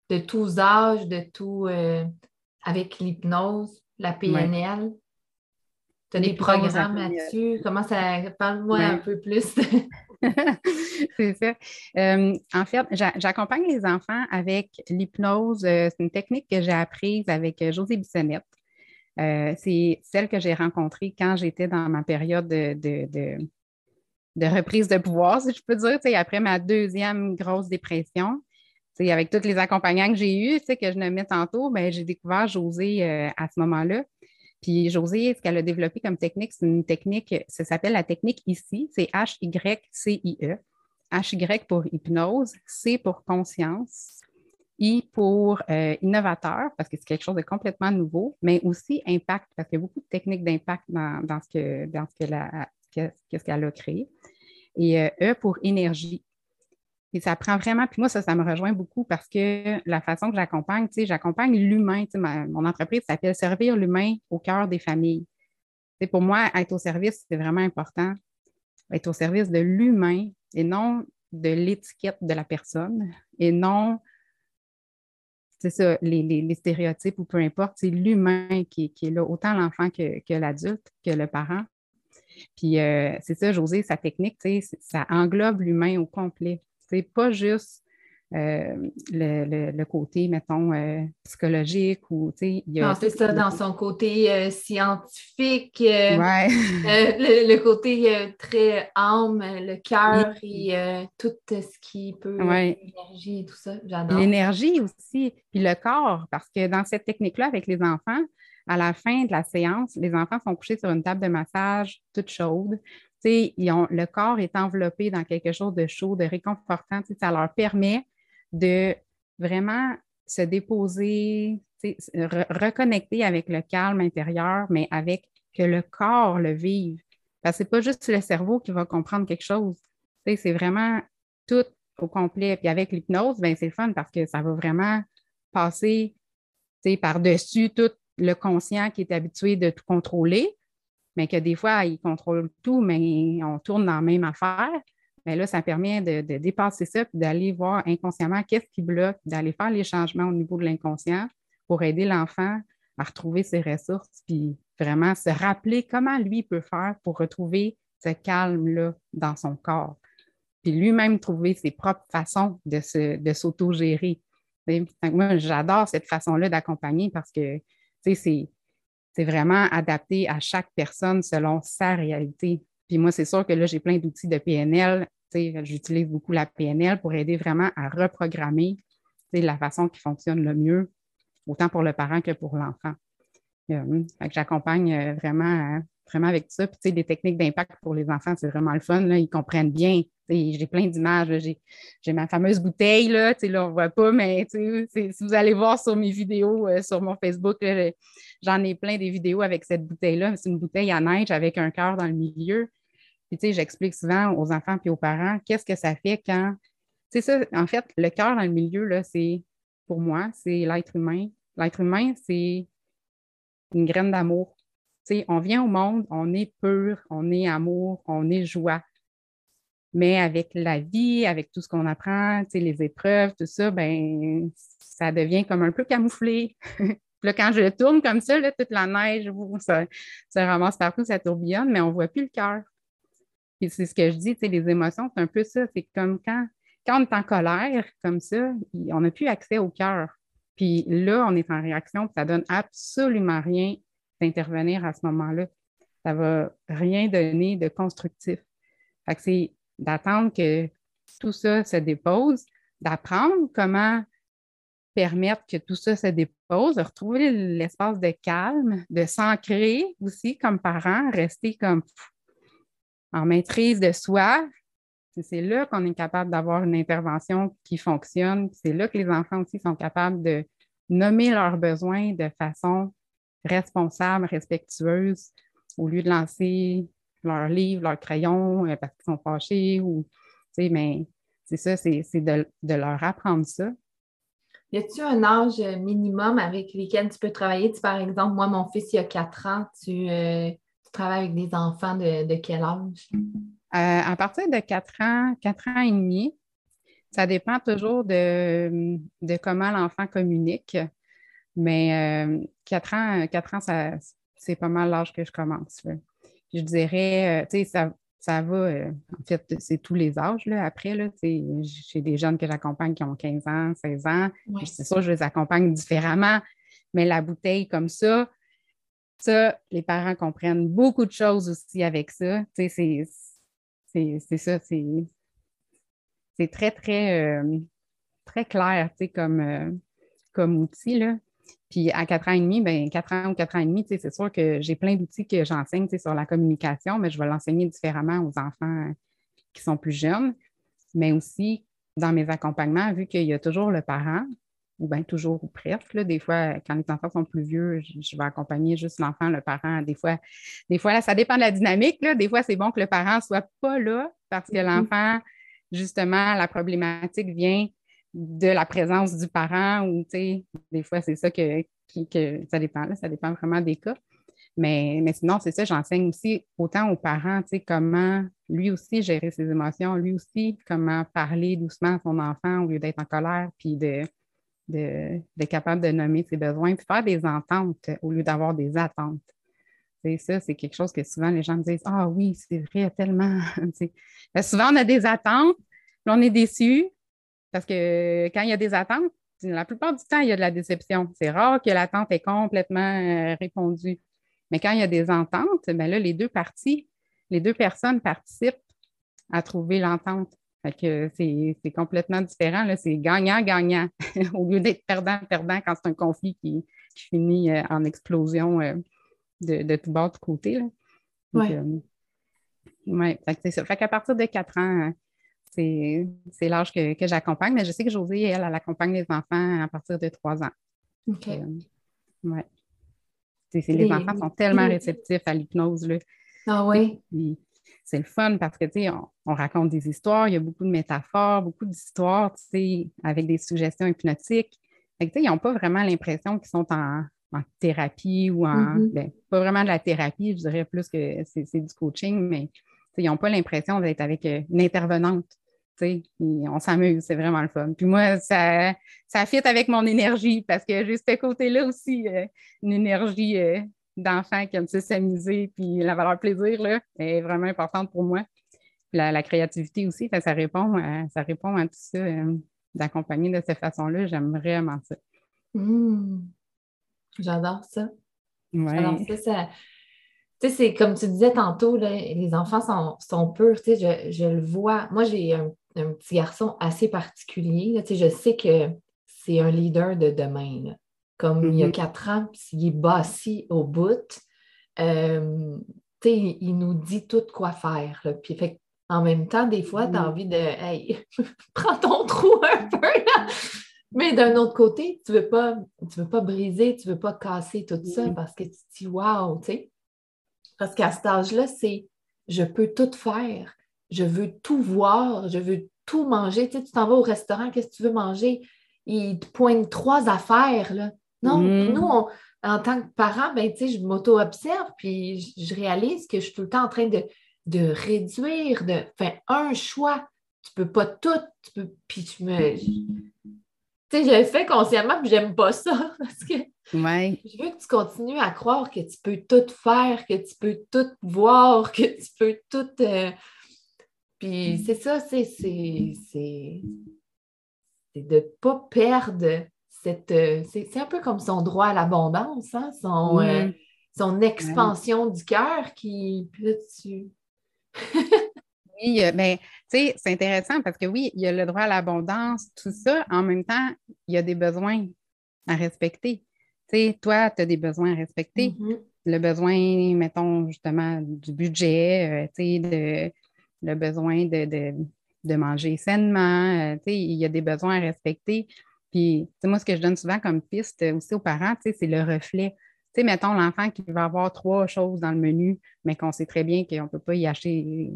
de tous âges, de tout avec l'hypnose, la PNL. Tu as des programmes là-dessus? Comment ça. Parle-moi un peu plus? c'est ça. Euh, en fait, j'accompagne les enfants avec l'hypnose. Euh, c'est une technique que j'ai apprise avec euh, José Bissonnette. c'est celle que j'ai rencontrée quand j'étais dans ma période de, de, reprise de pouvoir, si je peux dire, après ma deuxième grosse dépression. Avec tous les accompagnants que j'ai eus, que je nommais tantôt, ben, j'ai découvert José à ce moment-là. Puis Josée, ce qu'elle a développé comme technique, c'est une technique, ça s'appelle la technique ici, c'est H-Y-C-I-E. H-Y pour hypnose, C pour conscience, I pour euh, innovateur, parce que c'est quelque chose de complètement nouveau, mais aussi impact, parce qu'il y a beaucoup de techniques d'impact dans, ce que, dans ce qu'elle a créé. Et euh, E pour énergie. Et ça prend vraiment, puis moi, ça, ça me rejoint beaucoup parce que la façon que j'accompagne, tu sais, j'accompagne l'humain. Tu sais, mon entreprise s'appelle Servir l'humain au cœur des familles. Pour moi, être au service, c'est vraiment important. Être au service de l'humain et non de l'étiquette de la personne et non, c'est ça, les, stéréotypes ou peu importe, c'est l'humain qui, est là, autant l'enfant que, l'adulte, que le parent. Puis euh, c'est ça, José, sa technique, ça englobe l'humain au complet. C'est pas juste euh, le, côté, mettons, euh, psychologique ou, tu sais, Non, c'est ça, dans son côté euh, scientifique, le, côté très âme, le cœur et tout ce qui peut, l'énergie et tout ça, j'adore. L'énergie aussi, puis le corps, parce que dans cette technique-là, avec les enfants, à la fin de la séance, les enfants sont couchés sur une table de massage toute chaude le corps est enveloppé dans quelque chose de chaud, de réconfortant. Ça leur permet de vraiment se déposer, reconnecter avec le calme intérieur, mais avec que le corps le vive. Parce que ce n'est pas juste le cerveau qui va comprendre quelque chose. C'est vraiment tout au complet. Puis avec l'hypnose, ben, c'est fun parce que ça va vraiment passer par-dessus tout le conscient qui est habitué de tout contrôler mais que des fois, ils contrôlent tout, mais on tourne dans la même affaire. Mais là, ça permet de, dépasser ça et d'aller voir inconsciemment qu'est-ce qui bloque, d'aller faire les changements au niveau de l'inconscient pour aider l'enfant à retrouver ses ressources, puis vraiment se rappeler comment lui peut faire pour retrouver ce calme-là dans son corps. Puis lui-même trouver ses propres façons de, se, de s'auto-gérer. Moi, j'adore cette façon-là d'accompagner parce que c'est c'est vraiment adapté à chaque personne selon sa réalité. Puis moi, c'est sûr que là, j'ai plein d'outils de PNL. J'utilise beaucoup la PNL pour aider vraiment à reprogrammer la façon qui fonctionne le mieux, autant pour le parent que pour l'enfant. Euh, j'accompagne euh, vraiment vraiment avec ça. Puis, tu sais, des techniques d'impact pour les enfants, c'est vraiment le fun. Là. Ils comprennent bien. J'ai plein d'images. J'ai ma fameuse bouteille, là, tu sais, là, on ne voit pas, mais si vous allez voir sur mes vidéos euh, sur mon Facebook, j'en ai plein des vidéos avec cette bouteille-là. C'est une bouteille à neige avec un cœur dans le milieu. Puis, tu sais, j'explique souvent aux enfants et aux parents qu'est-ce que ça fait quand. Tu sais, ça, en fait, le cœur dans le milieu, c'est, pour moi, c'est l'être humain. L'être humain, c'est une graine d'amour. On vient au monde, on est pur, on est amour, on est joie. Mais avec la vie, avec tout ce qu'on apprend, les épreuves, tout ça, ben, ça devient comme un peu camouflé. là, quand je tourne comme ça, là, toute la neige, ça, ça ramasse partout, ça tourbillonne, mais on ne voit plus le cœur c'est ce que je dis, les émotions, c'est un peu ça. C'est comme quand, quand on est en colère, comme ça, on n'a plus accès au cœur. Puis là, on est en réaction, ça donne absolument rien d'intervenir à ce moment-là. Ça ne va rien donner de constructif. C'est d'attendre que tout ça se dépose, d'apprendre comment permettre que tout ça se dépose, de retrouver l'espace de calme, de s'ancrer aussi comme parent, rester comme en maîtrise de soi, c'est là qu'on est capable d'avoir une intervention qui fonctionne. C'est là que les enfants aussi sont capables de nommer leurs besoins de façon responsable, respectueuse, au lieu de lancer leur livre, leur crayon euh, parce qu'ils sont fâchés ou, tu sais, mais c'est ça, c'est de, leur apprendre ça. Y a-t-il un âge minimum avec lequel tu peux travailler? par exemple, moi, mon fils, il a 4 ans, tu, euh, tu travailles avec des enfants de, quel âge? Euh, à partir de 4 ans, 4 ans et demi, ça dépend toujours de, de comment l'enfant communique. Mais euh, 4 ans, 4 ans, c'est pas mal l'âge que je commence. Je dirais, euh, tu sais, ça, ça va, euh, en fait, c'est tous les âges. Là, après, là, j'ai des jeunes que j'accompagne qui ont 15 ans, 16 ans. C'est sûr, je les accompagne différemment. Mais la bouteille comme ça, ça, les parents comprennent beaucoup de choses aussi avec ça. C'est ça, c'est très, très, euh, très clair comme, euh, comme outil. Là. Puis à 4 ans et demi, ben, 4 ans ou 4 ans et demi, c'est sûr que j'ai plein d'outils que j'enseigne sur la communication, mais je vais l'enseigner différemment aux enfants qui sont plus jeunes. Mais aussi, dans mes accompagnements, vu qu'il y a toujours le parent, ou bien toujours ou presque. Des fois, quand les enfants sont plus vieux, je, vais accompagner juste l'enfant, le parent. Des fois, des fois ça dépend de la dynamique. Là. Des fois, c'est bon que le parent ne soit pas là parce que mm-hmm. l'enfant, justement, la problématique vient de la présence du parent ou, tu sais, des fois, c'est ça que, ça dépend. Là, ça dépend vraiment des cas. Mais, mais sinon, c'est ça, j'enseigne aussi autant aux parents, tu sais, comment lui aussi gérer ses émotions, lui aussi, comment parler doucement à son enfant au lieu d'être en colère, puis de, d'être capable de nommer ses besoins, puis faire des ententes au lieu d'avoir des attentes. C'est ça, c'est quelque chose que souvent les gens me disent Ah oui, c'est vrai, tellement. souvent, on a des attentes, puis on est déçu parce que quand il y a des attentes, la plupart du temps, il y a de la déception. C'est rare que l'attente est complètement euh, répondue. Mais quand il y a des ententes, bien là, les deux parties, les deux personnes participent à trouver l'entente. Fait que c'est complètement différent. C'est gagnant-gagnant au lieu d'être perdant-perdant quand c'est un conflit qui, finit euh, en explosion euh, de, de tout bord, de côté. Oui. ouais, c'est ça. Fait qu'à partir de 4 ans, c'est l'âge que, j'accompagne, mais je sais que Josée, elle, elle accompagne les enfants à partir de 3 ans. OK. Euh, ouais. Les enfants sont tellement réceptifs à l'hypnose. Ah oui c'est le fun parce que, tu sais, on, raconte des histoires, il y a beaucoup de métaphores, beaucoup d'histoires, tu sais, avec des suggestions hypnotiques. tu sais, ils n'ont pas vraiment l'impression qu'ils sont en, thérapie ou en. Mm-hmm. Ben, pas vraiment de la thérapie, je dirais plus que c'est du coaching, mais ils n'ont pas l'impression d'être avec euh, une intervenante. On s'amuse, c'est vraiment le fun. Puis moi, ça, ça fit avec mon énergie parce que j'ai ce côté-là aussi, euh, une énergie euh, d'enfants qui aiment s'amuser, puis la valeur plaisir là, est vraiment importante pour moi. La, créativité aussi, ça répond, à, ça répond à tout ça. Euh, d'accompagner de cette façon-là, j'aime vraiment ça. Mmh. J'adore ça. J'adore ça. tu sais, c'est comme tu disais tantôt, les enfants sont, sont purs, tu sais, je, le vois. Moi, j'ai un, petit garçon assez particulier, sais, je sais que c'est un leader de demain, comme il y a mm-hmm. quatre ans, puis il est bâti au bout. Euh, il nous dit tout quoi faire. Puis fait, en même temps, des fois, tu as mm. envie de Hey, prends ton trou un peu. Mais d'un autre côté, tu ne veux, pas, veux pas briser, tu ne veux pas casser tout ça mm. parce que tu te dis Wow, tu sais. Parce qu'à cet âge-là, c'est je peux tout faire, je veux tout voir, je veux tout manger. Tu t'en vas au restaurant, qu'est-ce que tu veux manger? Ils te pointent trois affaires. Là. Non, mm. nous, en tant que parent, ben, je m'auto-observe, puis je, réalise que je suis tout le temps en train de, de réduire, de faire un choix. Tu peux pas tout, tu peux, puis tu me... Tu sais, je le fais consciemment, puis j'aime pas ça, parce que je veux que tu continues à croire que tu peux tout faire, que tu peux tout voir, que tu peux tout... Euh, puis c'est ça, c'est de ne pas perdre cette. Euh, c'est un peu comme son droit à l'abondance, hein? son, euh, son expansion du cœur qui. tu... oui, mais ben, tu sais, c'est intéressant parce que oui, il y a le droit à l'abondance, tout ça. En même temps, il y a des besoins à respecter. Tu sais, toi, tu as des besoins à respecter. Mm-hmm. Le besoin, mettons, justement, du budget, euh, tu sais, de, le besoin de, de manger sainement. sais, il y a des besoins à respecter. Puis, moi, ce que je donne souvent comme piste aussi aux parents, c'est le reflet. Tu sais, mettons l'enfant qui va avoir trois choses dans le menu, mais qu'on sait très bien qu'on ne peut pas y acheter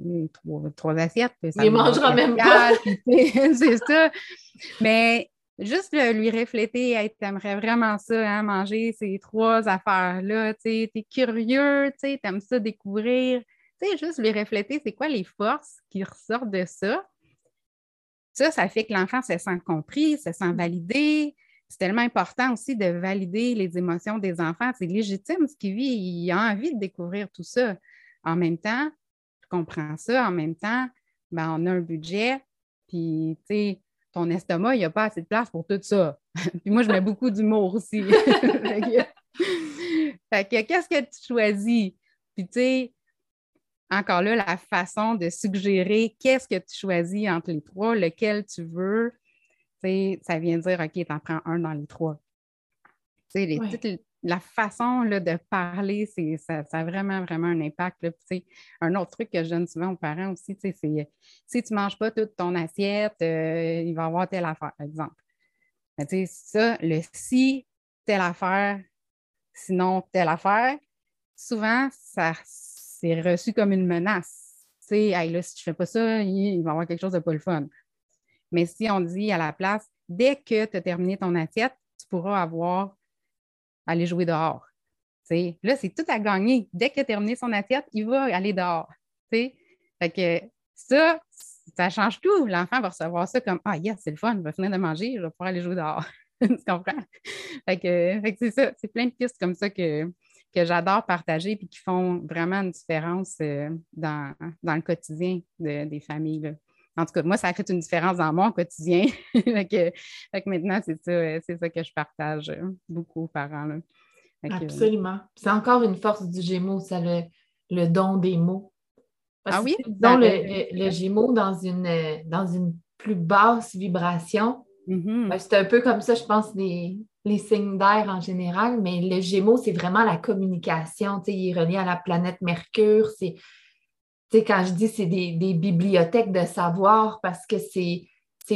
trois, assiettes. il mangera même pas. c'est ça. Mais juste lui refléter, tu aimerais vraiment ça, hein, manger ces trois affaires-là. Tu es curieux, tu aimes ça découvrir. Sais, juste lui refléter, c'est quoi les forces qui ressortent de ça? Ça, ça fait que l'enfant se sent compris, se sent validé. C'est tellement important aussi de valider les émotions des enfants. C'est légitime ce qu'il vit. Il a envie de découvrir tout ça. En même temps, je comprends ça. En même temps, ben, on a un budget. Puis, tu sais, ton estomac, il n'y a pas assez de place pour tout ça. puis moi, je mets beaucoup d'humour aussi. fait que, qu'est-ce que tu choisis? Puis, tu sais, encore là, la façon de suggérer qu'est-ce que tu choisis entre les trois, lequel tu veux, ça vient dire OK, tu en prends un dans les trois. la façon là, de parler, ça, ça, a vraiment, vraiment un impact. Là. un autre truc que je donne souvent aux parents aussi, c'est si tu ne manges pas toute ton assiette, euh, il va y avoir telle affaire, par exemple. Mais, ça, le si, telle affaire, sinon telle affaire, souvent, ça, c'est reçu comme une menace. Tu sais, là, si tu ne fais pas ça, il, va y avoir quelque chose de pas le fun. Mais si on dit à la place, dès que tu as terminé ton assiette, tu pourras avoir aller jouer dehors. sais, là, c'est tout à gagner. Dès qu'il a terminé son assiette, il va aller dehors. Fait que ça, ça change tout. L'enfant va recevoir ça comme Ah, yes, c'est le fun, il va finir de manger, je vais pouvoir aller jouer dehors. tu comprends? Fait que, que c'est ça, c'est plein de pistes comme ça que, que j'adore partager et qui font vraiment une différence euh, dans, le quotidien des familles. En tout cas, moi, ça a fait une différence dans mon quotidien. que, maintenant, c'est ça, c'est ça que je partage euh, beaucoup aux parents. Absolument. C'est encore une force du Gémeaux, ça le, don des mots. ah oui? Dans le, le, Gémeaux dans une, dans une plus basse vibration, mm-hmm. ben, c'est un peu comme ça, je pense, des, les signes d'air en général, mais le Gémeaux, c'est vraiment la communication. il est relié à la planète Mercure. C'est, quand je dis c'est des, bibliothèques de savoir parce que c'est,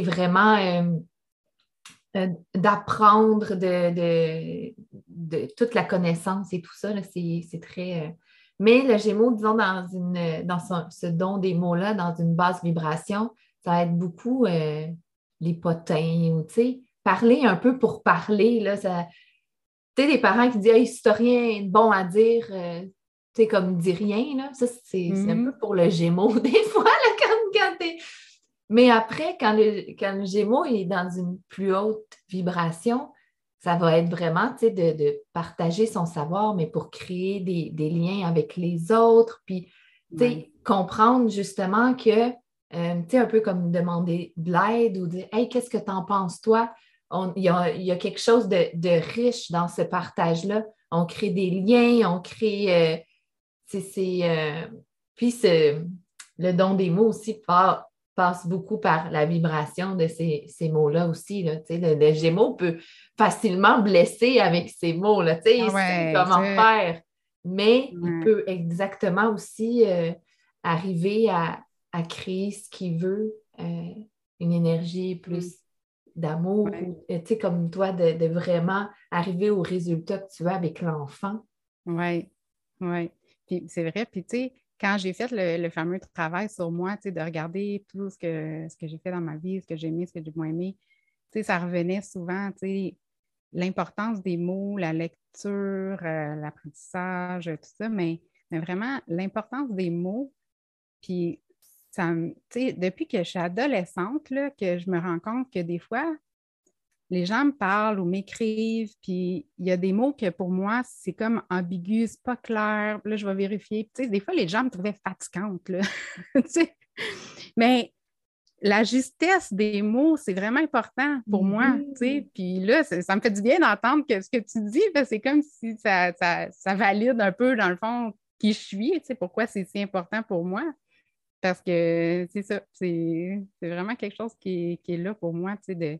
vraiment euh, euh, d'apprendre de, toute la connaissance et tout ça. c'est, très. Euh, mais le Gémeaux, disons, dans, une, dans ce don des mots-là, dans une basse vibration, ça aide beaucoup les potins ou, tu sais, parler un peu pour parler. Là, ça... Tu sais, des parents qui disent hey, si tu n'as rien de bon à dire, euh, tu sais, comme dis rien. Là. Ça, c'est un mhm. peu pour le Gémeaux, des fois, là, quand, Mais après, quand le, quand le Gémeaux est dans une plus haute vibration, ça va être vraiment de, de, partager son savoir, mais pour créer des, liens avec les autres, puis comprendre justement que, euh, tu sais, un peu comme demander de l'aide ou dire Hey, qu'est-ce que tu en penses, toi? Il, y a, quelque chose de, riche dans ce partage-là. On crée des liens, on crée. Euh, c'est, euh, puis le don des mots aussi passe beaucoup par la vibration de ces, mots-là aussi. Là, le, le, Gémeaux peut facilement blesser avec ces mots. Là, ah comment faire. mais il peut exactement aussi euh, arriver à, créer ce qu'il veut, euh, une énergie plus d'amour, tu sais, comme toi, de, vraiment arriver au résultat que tu veux avec l'enfant. Oui, oui. Puis c'est vrai, puis tu sais, quand j'ai fait le, fameux travail sur moi, tu sais, de regarder tout ce que, ce que j'ai fait dans ma vie, ce que j'ai aimé, ce que j'ai moins aimé, tu sais, ça revenait souvent, tu sais, l'importance des mots, la lecture, euh, l'apprentissage, tout ça, mais, mais vraiment l'importance des mots. Puis, ça, depuis que je suis adolescente, là, que je me rends compte que des fois, les gens me parlent ou m'écrivent, puis il y a des mots que pour moi, c'est comme ambigu, c'est pas clair. Là, je vais vérifier. des fois, les gens me trouvaient fatigante. Là. Mais la justesse des mots, c'est vraiment important pour moi, sais. Puis là, ça, me fait du bien d'entendre que ce que tu dis, c'est comme si ça, valide un peu, dans le fond, qui je suis, tu sais, pourquoi c'est si important pour moi. Parce que c'est ça, c'est vraiment quelque chose qui est, là pour moi, tu sais, de,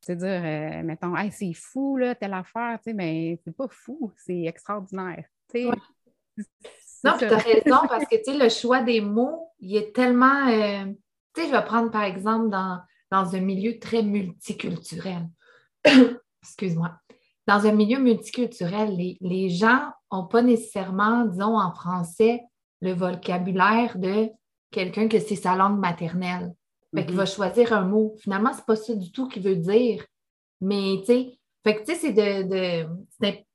se dire, euh, mettons, hey, c'est fou, là, telle affaire, tu sais, mais c'est pas fou, c'est extraordinaire, tu sais. Non, tu as raison, parce que, tu sais, le choix des mots, il est tellement... Euh, tu sais, je vais prendre par exemple dans, dans un milieu très multiculturel. Excuse-moi. Dans un milieu multiculturel, les, gens n'ont pas nécessairement, disons en français, le vocabulaire de quelqu'un que c'est sa langue maternelle. Fait qu'il va mm-hmm. choisir un mot. Finalement, c'est pas ça du tout qu'il veut dire. Mais, tu sais, fait que, tu sais, c'est de, c'est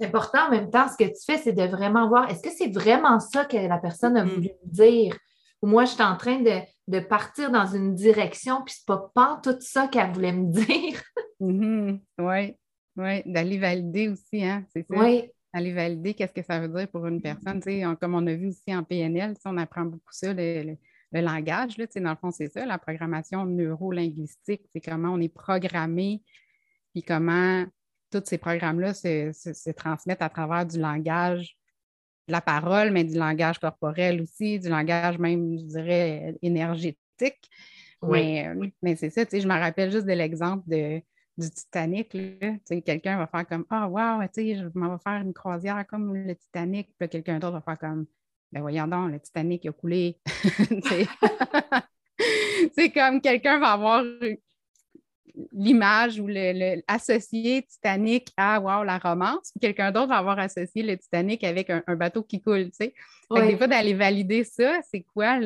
important en même temps. Ce que tu fais, c'est de vraiment voir, est-ce que c'est vraiment ça que la personne a mm-hmm. voulu dire? Ou moi, je suis en train de, de partir dans une direction, puis c'est pas, pas tout ça qu'elle voulait me dire. Oui, oui, d'aller valider aussi, hein, c'est ça. Oui. Aller valider qu'est-ce que ça veut dire pour une personne. Tu sais, comme on a vu aussi en PNL, on apprend beaucoup ça, le, langage. Là, tu sais, dans le fond, c'est ça, la programmation neuro-linguistique, c'est comment on est programmé, puis comment tous ces programmes-là se, se, transmettent à travers du langage la parole, mais du langage corporel aussi, du langage même, je dirais, énergétique. Mais, euh, mais c'est ça, tu sais, je me rappelle juste de l'exemple de, du Titanic. Quelqu'un va faire comme Ah, wow, tu sais, je m'en vais faire une croisière comme le Titanic. Puis quelqu'un d'autre va faire comme Ben voyons donc, le Titanic a coulé. c'est comme quelqu'un va avoir l'image ou l'associer Titanic à wow, la romance, ou quelqu'un d'autre va avoir associé le Titanic avec un, bateau qui coule. Tu sais. Des fois, d'aller valider ça, c'est quoi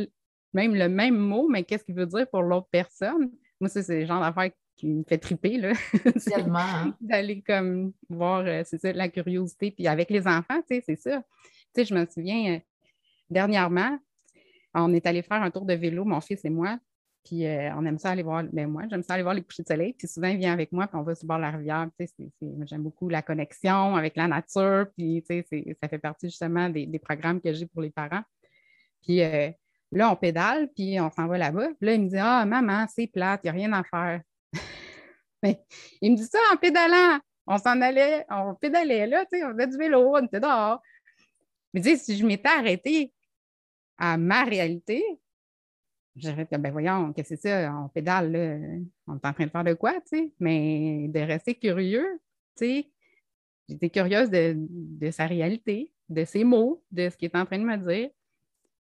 même le même mot, mais qu'est-ce qu'il veut dire pour l'autre personne? Moi, ça, c'est le genre d'affaire qui me fait triper, là. Hein. D'aller comme voir, euh, c'est ça, la curiosité. Puis avec les enfants, tu sais, c'est ça. Tu sais, je me souviens, euh, dernièrement, on est allé faire un tour de vélo, mon fils et moi, puis euh, on aime ça aller voir, ben moi, j'aime ça aller voir les couchers de soleil. Puis souvent, il vient avec moi, puis on va sur le bord de la rivière. j'aime beaucoup la connexion avec la nature. Puis ça fait partie justement des, programmes que j'ai pour les parents. Puis euh, là, on pédale, puis on s'en va là-bas. Puis là, il me dit Ah, maman, c'est plate, il n'y a rien à faire. Il me dit ça en pédalant. On s'en allait, on pédalait là, on faisait du vélo, on était dehors. Mais si je m'étais arrêtée à ma réalité, j'aurais dit, ben voyons, qu'est-ce que c'est ça, on pédale, là, on est en train de faire de quoi, tu sais, mais de rester curieux, tu sais. J'étais curieuse de, sa réalité, de ses mots, de ce qu'il est en train de me dire.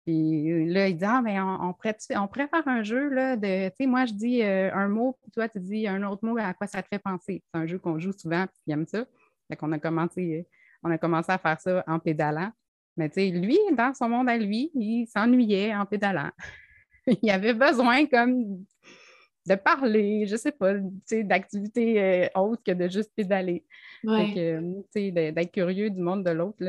Puis là, il dit, ah, ben, on, on, pourrait, on faire un jeu, là, de, tu sais, moi, je dis euh, un mot, puis toi, tu dis un autre mot, à quoi ça te fait penser. C'est un jeu qu'on joue souvent, puis il aime ça. Fait qu'on a commencé, on a commencé à faire ça en pédalant. Mais tu sais, lui, dans son monde à lui, il s'ennuyait en pédalant. il avait besoin comme de parler, je sais pas, d'activités euh, autres que de juste pédaler. Euh, d'être curieux du monde de l'autre,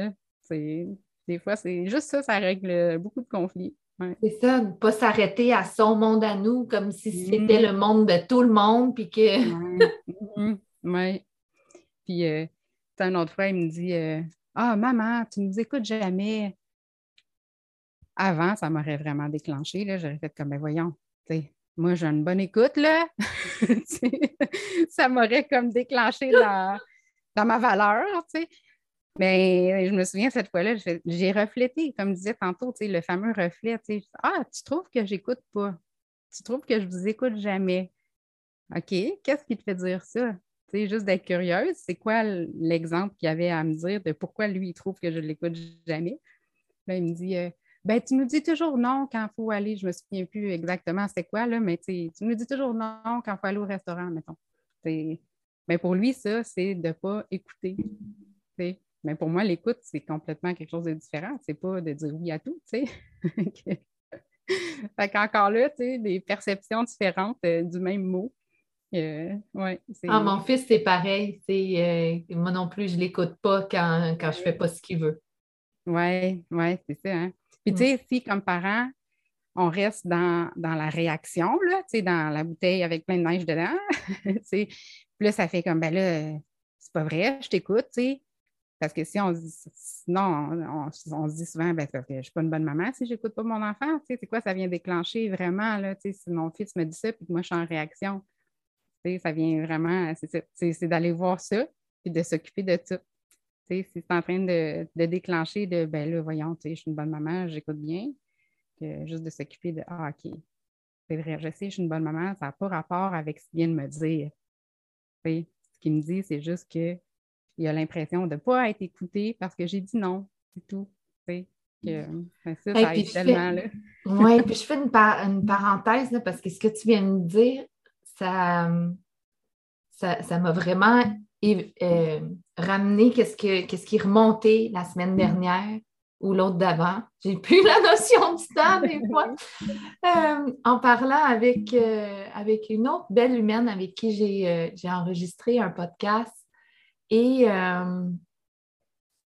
des fois, c'est juste ça, ça règle beaucoup de conflits. C'est ça, ne pas s'arrêter à son monde à nous comme si c'était le monde de tout le monde, puis que... oui. Mm-hmm. Puis, euh, une autre fois, il me dit Ah, maman, tu ne nous écoutes jamais. Avant, ça m'aurait vraiment déclenché. J'aurais fait comme, ben voyons, moi, j'ai une bonne écoute, là. ça m'aurait comme déclenché dans, ma valeur, tu sais. Mais je me souviens cette fois-là, j'ai reflété, comme je disais tantôt, le fameux reflet. Ah, tu trouves que j'écoute pas? Tu trouves que je vous écoute jamais? OK, qu'est-ce qui te fait dire ça? sais, juste d'être curieuse. C'est quoi l'exemple qu'il y avait à me dire de pourquoi lui, il trouve que je ne l'écoute jamais? Là, il me dit euh, ben, tu me dis toujours non quand il faut aller. Je ne me souviens plus exactement c'est quoi, là, mais tu me dis toujours non quand il faut aller au restaurant, mettons. Mais pour lui, ça, c'est de ne pas écouter. Mais pour moi, l'écoute, c'est complètement quelque chose de différent. C'est pas de dire oui à tout, tu sais. fait qu'encore là, tu sais, des perceptions différentes euh, du même mot. Euh, ouais, ah, mon fils, c'est pareil. Euh, moi non plus, je ne l'écoute pas quand, quand je ne fais pas ce qu'il veut. Oui, oui, c'est ça. Hein. Puis, tu sais, si comme parent, on reste dans, la réaction, là, tu sais, dans la bouteille avec plein de neige dedans, tu sais, puis là, ça fait comme, ben là, c'est pas vrai, je t'écoute, tu sais. Parce que si on se dit, sinon, on, se dit souvent, ben, parce que je ne suis pas une bonne maman si je n'écoute pas mon enfant. Tu sais, c'est quoi ça vient déclencher vraiment, là, tu sais, si mon fils me dit ça, puis que moi, je suis en réaction. Tu sais, ça vient vraiment, c'est d'aller voir ça, puis de s'occuper de ça. Tu sais, si c'est en train de, déclencher de, ben là, voyons, tu sais, je suis une bonne maman, j'écoute bien, que juste de s'occuper de, ah, OK, c'est vrai, je sais, je suis une bonne maman, ça n'a pas rapport avec ce qu'il vient de me dire. Tu sais, ce qu'il me dit, c'est juste que il a l'impression de ne pas être écouté parce que j'ai dit non, c'est tout. Que, ben, ça, ça aide tellement. Oui, puis je fais une, parenthèse parce que ce que tu viens de dire, ça ça m'a vraiment euh, ramené qu'est-ce, que, qu'est-ce qui remontait la semaine mm. dernière ou l'autre d'avant. J'ai plus la notion du temps des fois. Euh, en parlant avec, euh, avec une autre belle humaine avec qui j'ai, j'ai enregistré un podcast et, euh,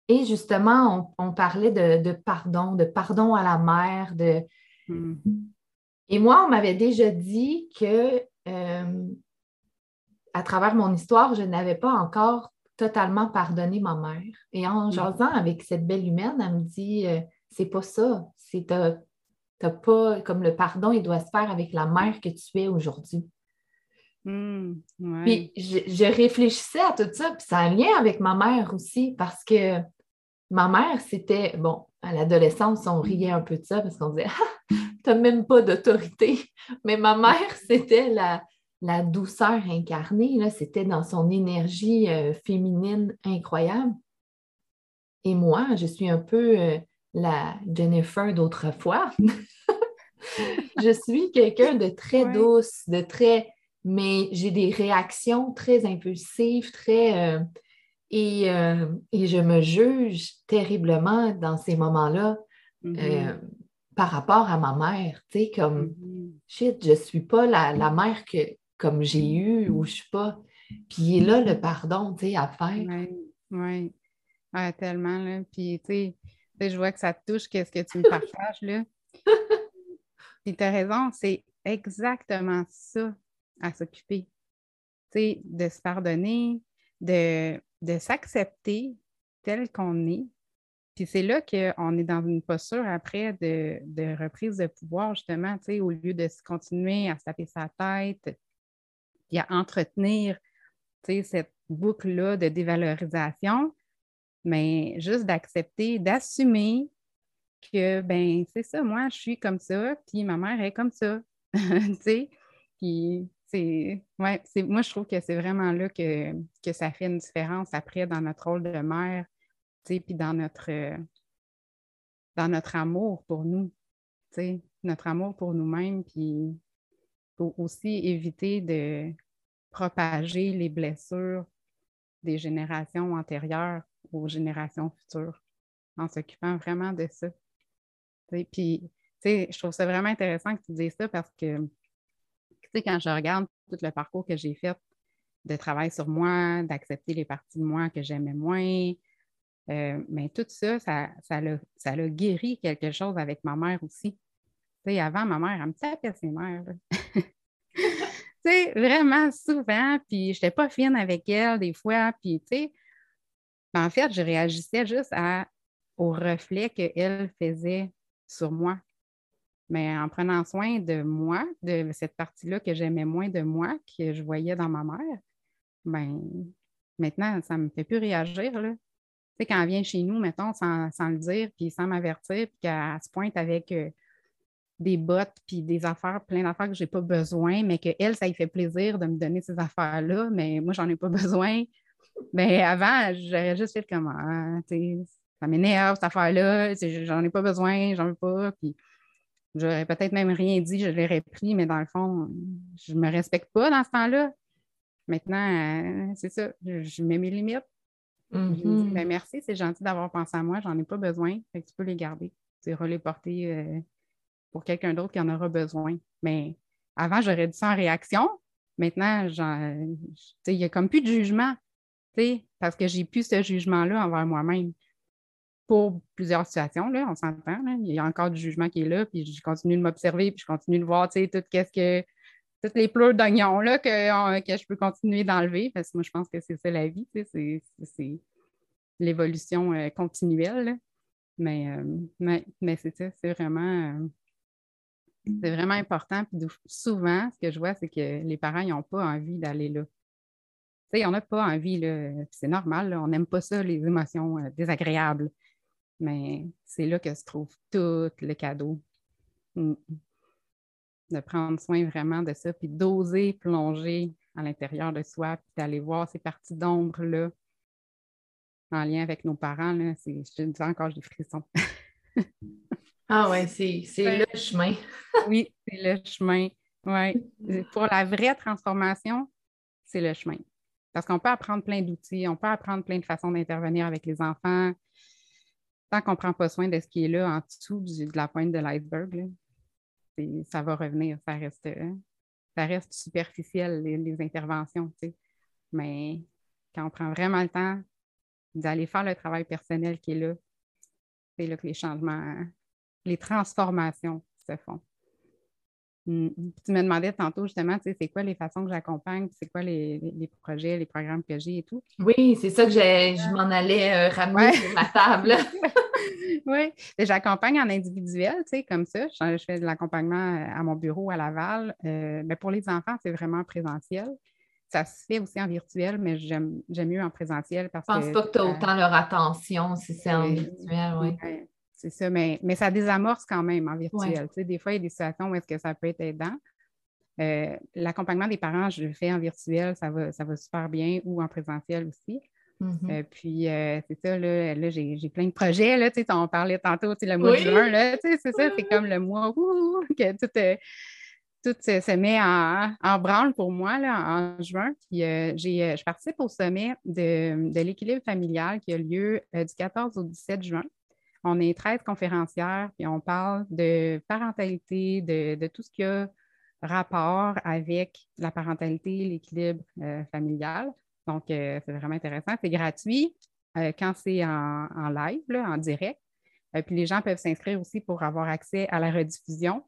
et justement, on, parlait de, pardon, de pardon à la mère. De... Hmm. Et moi, on m'avait déjà dit que euh, à travers mon histoire, je n'avais pas encore totalement pardonné ma mère. Et en hmm. jasant avec cette belle humaine, elle me dit euh, c'est pas ça. C'est t'as pas comme le pardon, il doit se faire avec la mère que tu es aujourd'hui. Mmh, puis je, réfléchissais à tout ça, puis ça a un lien avec ma mère aussi, parce que ma mère, c'était, bon, à l'adolescence, on riait un peu de ça parce qu'on disait, ah, t'as même pas d'autorité. Mais ma mère, c'était la, la douceur incarnée, là, c'était dans son énergie euh, féminine incroyable. Et moi, je suis un peu euh, la Jennifer d'autrefois. je suis quelqu'un de très douce, de très mais j'ai des réactions très impulsives, très... Euh, euh, et, je me juge terriblement dans ces moments-là mm-hmm. euh, par rapport à ma mère, tu sais, comme, mm-hmm. shit, je ne suis pas la, mère que, comme j'ai eu ou je ne suis pas. Puis là, le pardon, tu sais, à faire. Oui, oui. tellement, là. Puis, tu sais, je vois que ça te touche, qu'est-ce que tu me partages, là. Puis, tu as raison, c'est exactement ça à s'occuper. de se pardonner, de, s'accepter tel qu'on est. Puis c'est là qu'on est dans une posture après de, reprise de pouvoir, justement, au lieu de se continuer à se taper sa tête et à entretenir cette boucle-là de dévalorisation, mais juste d'accepter, d'assumer que, ben, c'est ça, moi, je suis comme ça, puis ma mère est comme ça. puis ouais, moi je trouve que c'est vraiment là que, ça fait une différence après dans notre rôle de mère, puis dans notre dans notre amour pour nous, notre amour pour nous-mêmes, puis pour aussi éviter de propager les blessures des générations antérieures aux générations futures en s'occupant vraiment de ça. Puis, je trouve ça vraiment intéressant que tu dises ça parce que sais, quand je regarde tout le parcours que j'ai fait de travail sur moi, d'accepter les parties de moi que j'aimais moins, euh, mais tout ça, ça, ça, l'a, guéri quelque chose avec ma mère aussi. Tu avant, ma mère, elle me tapait ses mères. vraiment souvent, puis je n'étais pas fine avec elle des fois, puis tu sais, en fait, je réagissais juste à, au reflet qu'elle faisait sur moi. Mais en prenant soin de moi, de cette partie-là que j'aimais moins de moi, que je voyais dans ma mère, ben maintenant, ça ne me fait plus réagir. Là. Tu sais, quand elle vient chez nous, mettons, sans, le dire, puis sans m'avertir, puis qu'elle se pointe avec euh, des bottes puis des affaires, plein d'affaires que je n'ai pas besoin, mais qu'elle, ça lui fait plaisir de me donner ces affaires-là, mais moi, j'en ai pas besoin. Mais avant, j'aurais juste fait comme ah, ça m'énerve cette affaire-là, j'en ai pas besoin, j'en veux pas. Puis j'aurais peut-être même rien dit, je l'aurais pris, mais dans le fond, je me respecte pas dans ce temps-là. Maintenant, euh, c'est ça, je, mets mes limites. Mm-hmm. Ben, merci, c'est gentil d'avoir pensé à moi, j'en ai pas besoin, fait que tu peux les garder. Tu iras les porter euh, pour quelqu'un d'autre qui en aura besoin. Mais avant, j'aurais dit ça en réaction. Maintenant, il n'y a comme plus de jugement, parce que j'ai plus ce jugement-là envers moi-même. Pour plusieurs situations, là, on s'entend. Il y a encore du jugement qui est là, puis je continue de m'observer, puis je continue de voir qu'est-ce que toutes les pleurs d'oignons là, que, que, je peux continuer d'enlever, parce que moi, je pense que c'est ça la vie, c'est l'évolution euh, continuelle. Mais, euh, mais, mais c'est ça, c'est vraiment, euh, c'est vraiment important. Puis souvent, ce que je vois, c'est que les parents n'ont pas envie d'aller là. Tu on n'a pas envie, c'est normal, on n'aime pas ça, les émotions désagréables. Mais c'est là que se trouve tout le cadeau. Mm de prendre soin vraiment de ça, puis d'oser plonger à l'intérieur de soi, puis d'aller voir ces parties d'ombre-là en lien avec nos parents. Là, je te dis encore, j'ai des frissons. ah ouais, c'est, le chemin. oui, c'est le chemin. Ouais. Pour la vraie transformation, c'est le chemin. Parce qu'on peut apprendre plein d'outils, on peut apprendre plein de façons d'intervenir avec les enfants. Tant qu'on ne prend pas soin de ce qui est là en dessous de la pointe de l'iceberg, ça va revenir. Ça reste, euh, ça reste superficiel, les, interventions. Mais quand on prend vraiment le temps d'aller faire le travail personnel qui est là, c'est là que les changements, les transformations se font. Mm. Tu me demandais tantôt justement, c'est quoi les façons que j'accompagne, c'est quoi les, projets, les programmes que j'ai et tout? Oui, c'est ça que je m'en allais euh, ramener sur ma table. oui, j'accompagne en individuel, tu sais, comme ça. Je, fais de l'accompagnement euh, à mon bureau à Laval. Euh, ben, pour les enfants, c'est vraiment présentiel. Ça se fait aussi en virtuel, mais j'aime mieux en présentiel parce que. Je pense pas que tu as autant leur attention si c'est en virtuel, oui. C'est ça, mais, mais ça désamorce quand même en virtuel. Des fois, il y a des situations où est-ce que ça peut être aidant. Euh, l'accompagnement des parents, je le fais en virtuel, ça va, ça va super bien, ou en présentiel aussi. Mm-hmm. Euh, puis, euh, c'est ça, là, là j'ai plein de projets, là, tu sais, on parlait tantôt, le mois de juin, c'est ça, c'est comme le mois où que tout, euh, tout se, met en, en, branle pour moi, là, en juin. Puis, je participe au sommet de, de l'équilibre familial qui a lieu du 14 au 17 juin. On est 13 conférencières, puis on parle de parentalité, de, tout ce qui a rapport avec la parentalité, l'équilibre familial. Donc, euh, c'est vraiment intéressant. C'est gratuit euh, quand c'est en, live, en direct. Euh, puis les gens peuvent s'inscrire aussi pour avoir accès à la rediffusion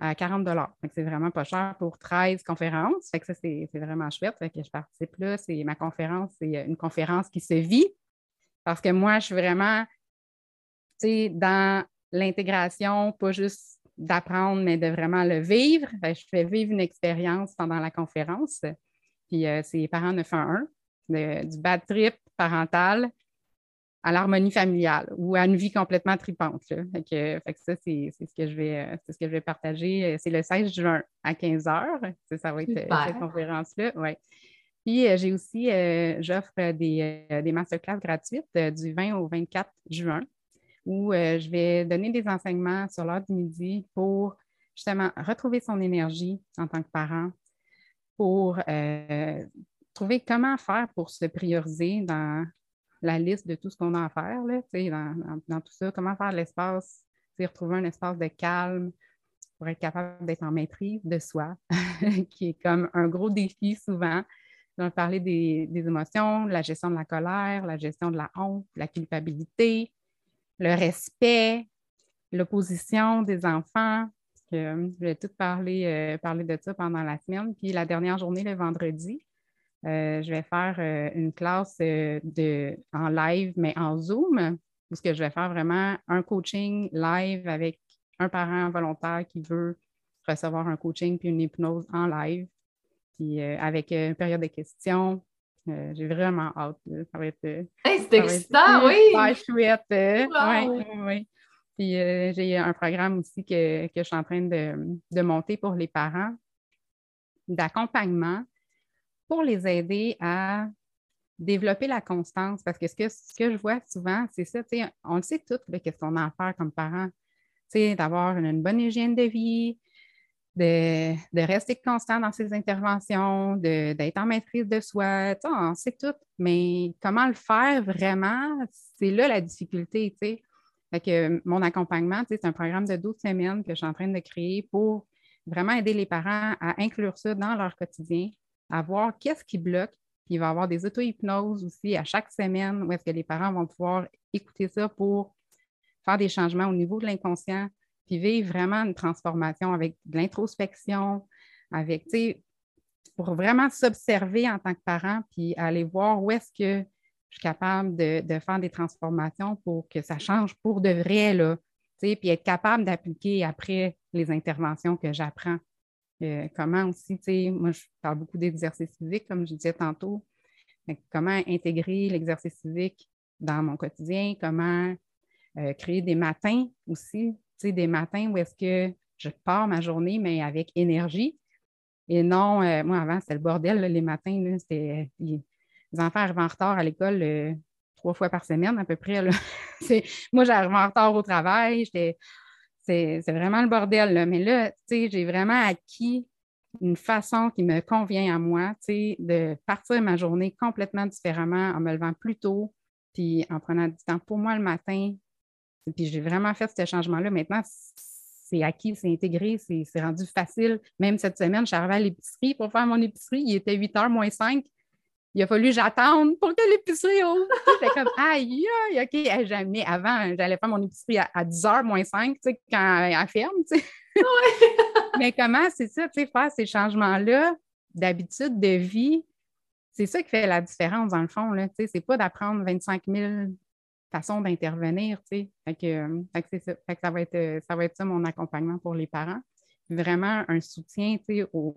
à 40 C'est vraiment pas cher pour 13 conférences. Fait que ça, c'est vraiment chouette. Fait que je participe là. C'est ma conférence, c'est une conférence qui se vit. Parce que moi, je suis vraiment dans l'intégration, pas juste d'apprendre, mais de vraiment le vivre. je fais vivre une expérience pendant la conférence. Puis c'est Parents 911 du bad trip parental à l'harmonie familiale ou à une vie complètement tripante. Fait que, ça, c'est ce, que je vais, ce que je vais partager. C'est le 16 juin à 15 h. Ça, va être cette conférence-là. Ouais. Puis euh, j'ai aussi, euh, j'offre des, euh, des masterclass gratuites du 20 au 24 juin où je vais donner des enseignements sur l'heure du midi pour justement retrouver son énergie en tant que parent, pour trouver comment faire pour se prioriser dans la liste de tout ce qu'on a à faire, là, dans, dans, tout ça, comment faire l'espace, retrouver un espace de calme pour être capable d'être en maîtrise de soi, qui est comme un gros défi souvent. On va parler des, émotions, la gestion de la colère, la gestion de la honte, la culpabilité, le respect, l'opposition des enfants. je vais tout parler, euh, parler de ça pendant la semaine. Puis la dernière journée, le vendredi, euh, je vais faire euh, une classe euh, de, en live, mais en Zoom, parce que je vais faire vraiment un coaching live avec un parent volontaire qui veut recevoir un coaching puis une hypnose en live, puis avec une période de questions. J'ai vraiment hâte. Ça va être. c'est excitant, oui! chouette. oui, oui. Puis euh, j'ai un programme aussi que, je suis en train de, monter pour les parents d'accompagnement pour les aider à développer la constance. Parce que ce que, ce que je vois souvent, c'est ça, on le sait tout, qu'est-ce qu'on a à faire comme parents. D'avoir une, bonne hygiène de vie, de, rester constant dans ses interventions, d'être en maîtrise de soi. On sait tout, mais comment le faire vraiment, c'est là la difficulté. sais. Fait que mon accompagnement, c'est un programme de 12 semaines que je suis en train de créer pour vraiment aider les parents à inclure ça dans leur quotidien, à voir qu'est-ce qui bloque. Il va y avoir des auto-hypnoses aussi à chaque semaine où est-ce que les parents vont pouvoir écouter ça pour faire des changements au niveau de l'inconscient, puis vivre vraiment une transformation avec de l'introspection, avec, tu sais, pour vraiment s'observer en tant que parent, puis aller voir où est-ce que je suis capable de, faire des transformations pour que ça change pour de vrai, là, puis être capable d'appliquer après les interventions que j'apprends. Euh, comment aussi, tu sais, moi, je parle beaucoup d'exercice physique, comme je disais tantôt. comment intégrer l'exercice physique dans mon quotidien, comment euh, créer des matins aussi, tu des matins où est-ce que je pars ma journée, mais avec énergie. Et non, euh, moi, avant, c'était le bordel, les matins, c'était les enfants arrivent en retard à l'école euh, trois fois par semaine à peu près. moi, j'arrive en retard au travail. C'est vraiment le bordel. Mais là, j'ai vraiment acquis une façon qui me convient à moi, de partir ma journée complètement différemment en me levant plus tôt, puis en prenant du temps pour moi le matin. Puis j'ai vraiment fait ce changement-là. Maintenant, c'est acquis, c'est intégré, c'est rendu facile. Même cette semaine, je suis arrivée à l'épicerie pour faire mon épicerie. Il était 8 h moins 5 il a fallu j'attendre pour que l'épicerie ouvre. J'étais comme, aïe, aïe, OK, jamais. Avant, j'allais faire mon épicerie à, 10h moins 5, tu sais, quand elle ferme, tu sais. Mais comment c'est ça, tu sais, faire ces changements-là d'habitude de vie, c'est ça qui fait la différence, dans le fond, là, tu sais. C'est pas d'apprendre 25 000 façons d'intervenir, tu sais. Fait que, ça. Va, être, ça va être mon accompagnement pour les parents. Vraiment un soutien, au,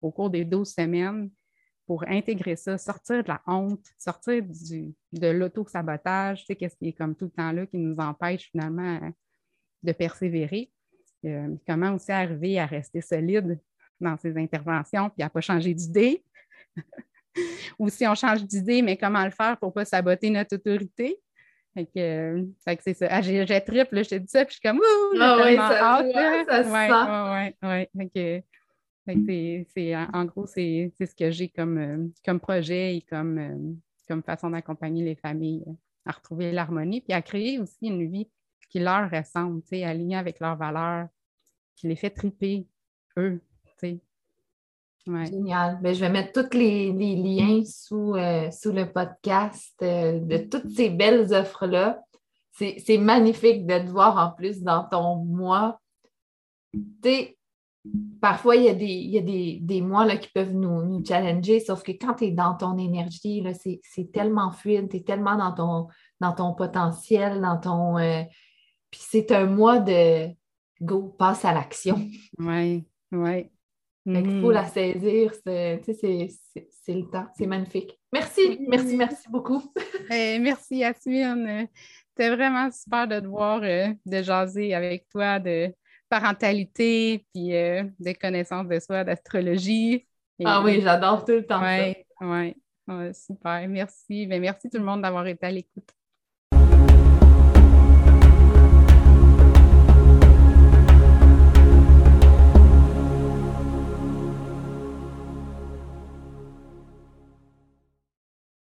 cours des 12 semaines pour intégrer ça, sortir de la honte, sortir de l'auto-sabotage, tu sais, qu'est-ce qui est comme tout le temps là qui nous empêche finalement euh, de persévérer. Euh, comment aussi arriver à rester solide dans ses interventions puis à ne pas changer d'idée. Ou si on change d'idée, mais comment le faire pour ne pas saboter notre autorité? Fait que, euh, c'est ça. Ah, j'ai, triple, je te dis ça, puis je suis comme, ouh, ah oui, ça, ça, se ouais, ouais, c'est, en gros, c'est, ce que j'ai comme, euh, comme projet et comme, euh, comme façon d'accompagner les familles à retrouver l'harmonie, puis à créer aussi une vie qui leur ressemble, alignée avec leurs valeurs, qui les fait triper, eux. Génial. Ben, je vais mettre tous les, liens sous, euh, sous le podcast de toutes ces belles offres-là. C'est, magnifique de te voir en plus dans ton mois. Tu parfois, il y a des, il des, mois là, qui peuvent nous, challenger, sauf que quand tu es dans ton énergie, c'est tellement fluide, tu es tellement dans ton, dans ton potentiel, dans ton. Euh, puis c'est un mois de go, passe à l'action. Oui, oui. Il faut la saisir, c'est le temps, c'est magnifique. Merci, merci, merci beaucoup. Eh, merci Yasmine. C'était vraiment super de te voir, euh, de jaser avec toi, de, parentalité, puis euh, des connaissances de soi, d'astrologie. Ah oui, j'adore tout le temps. Oui, ouais, super. Merci. Ben, merci tout le monde d'avoir été à l'écoute.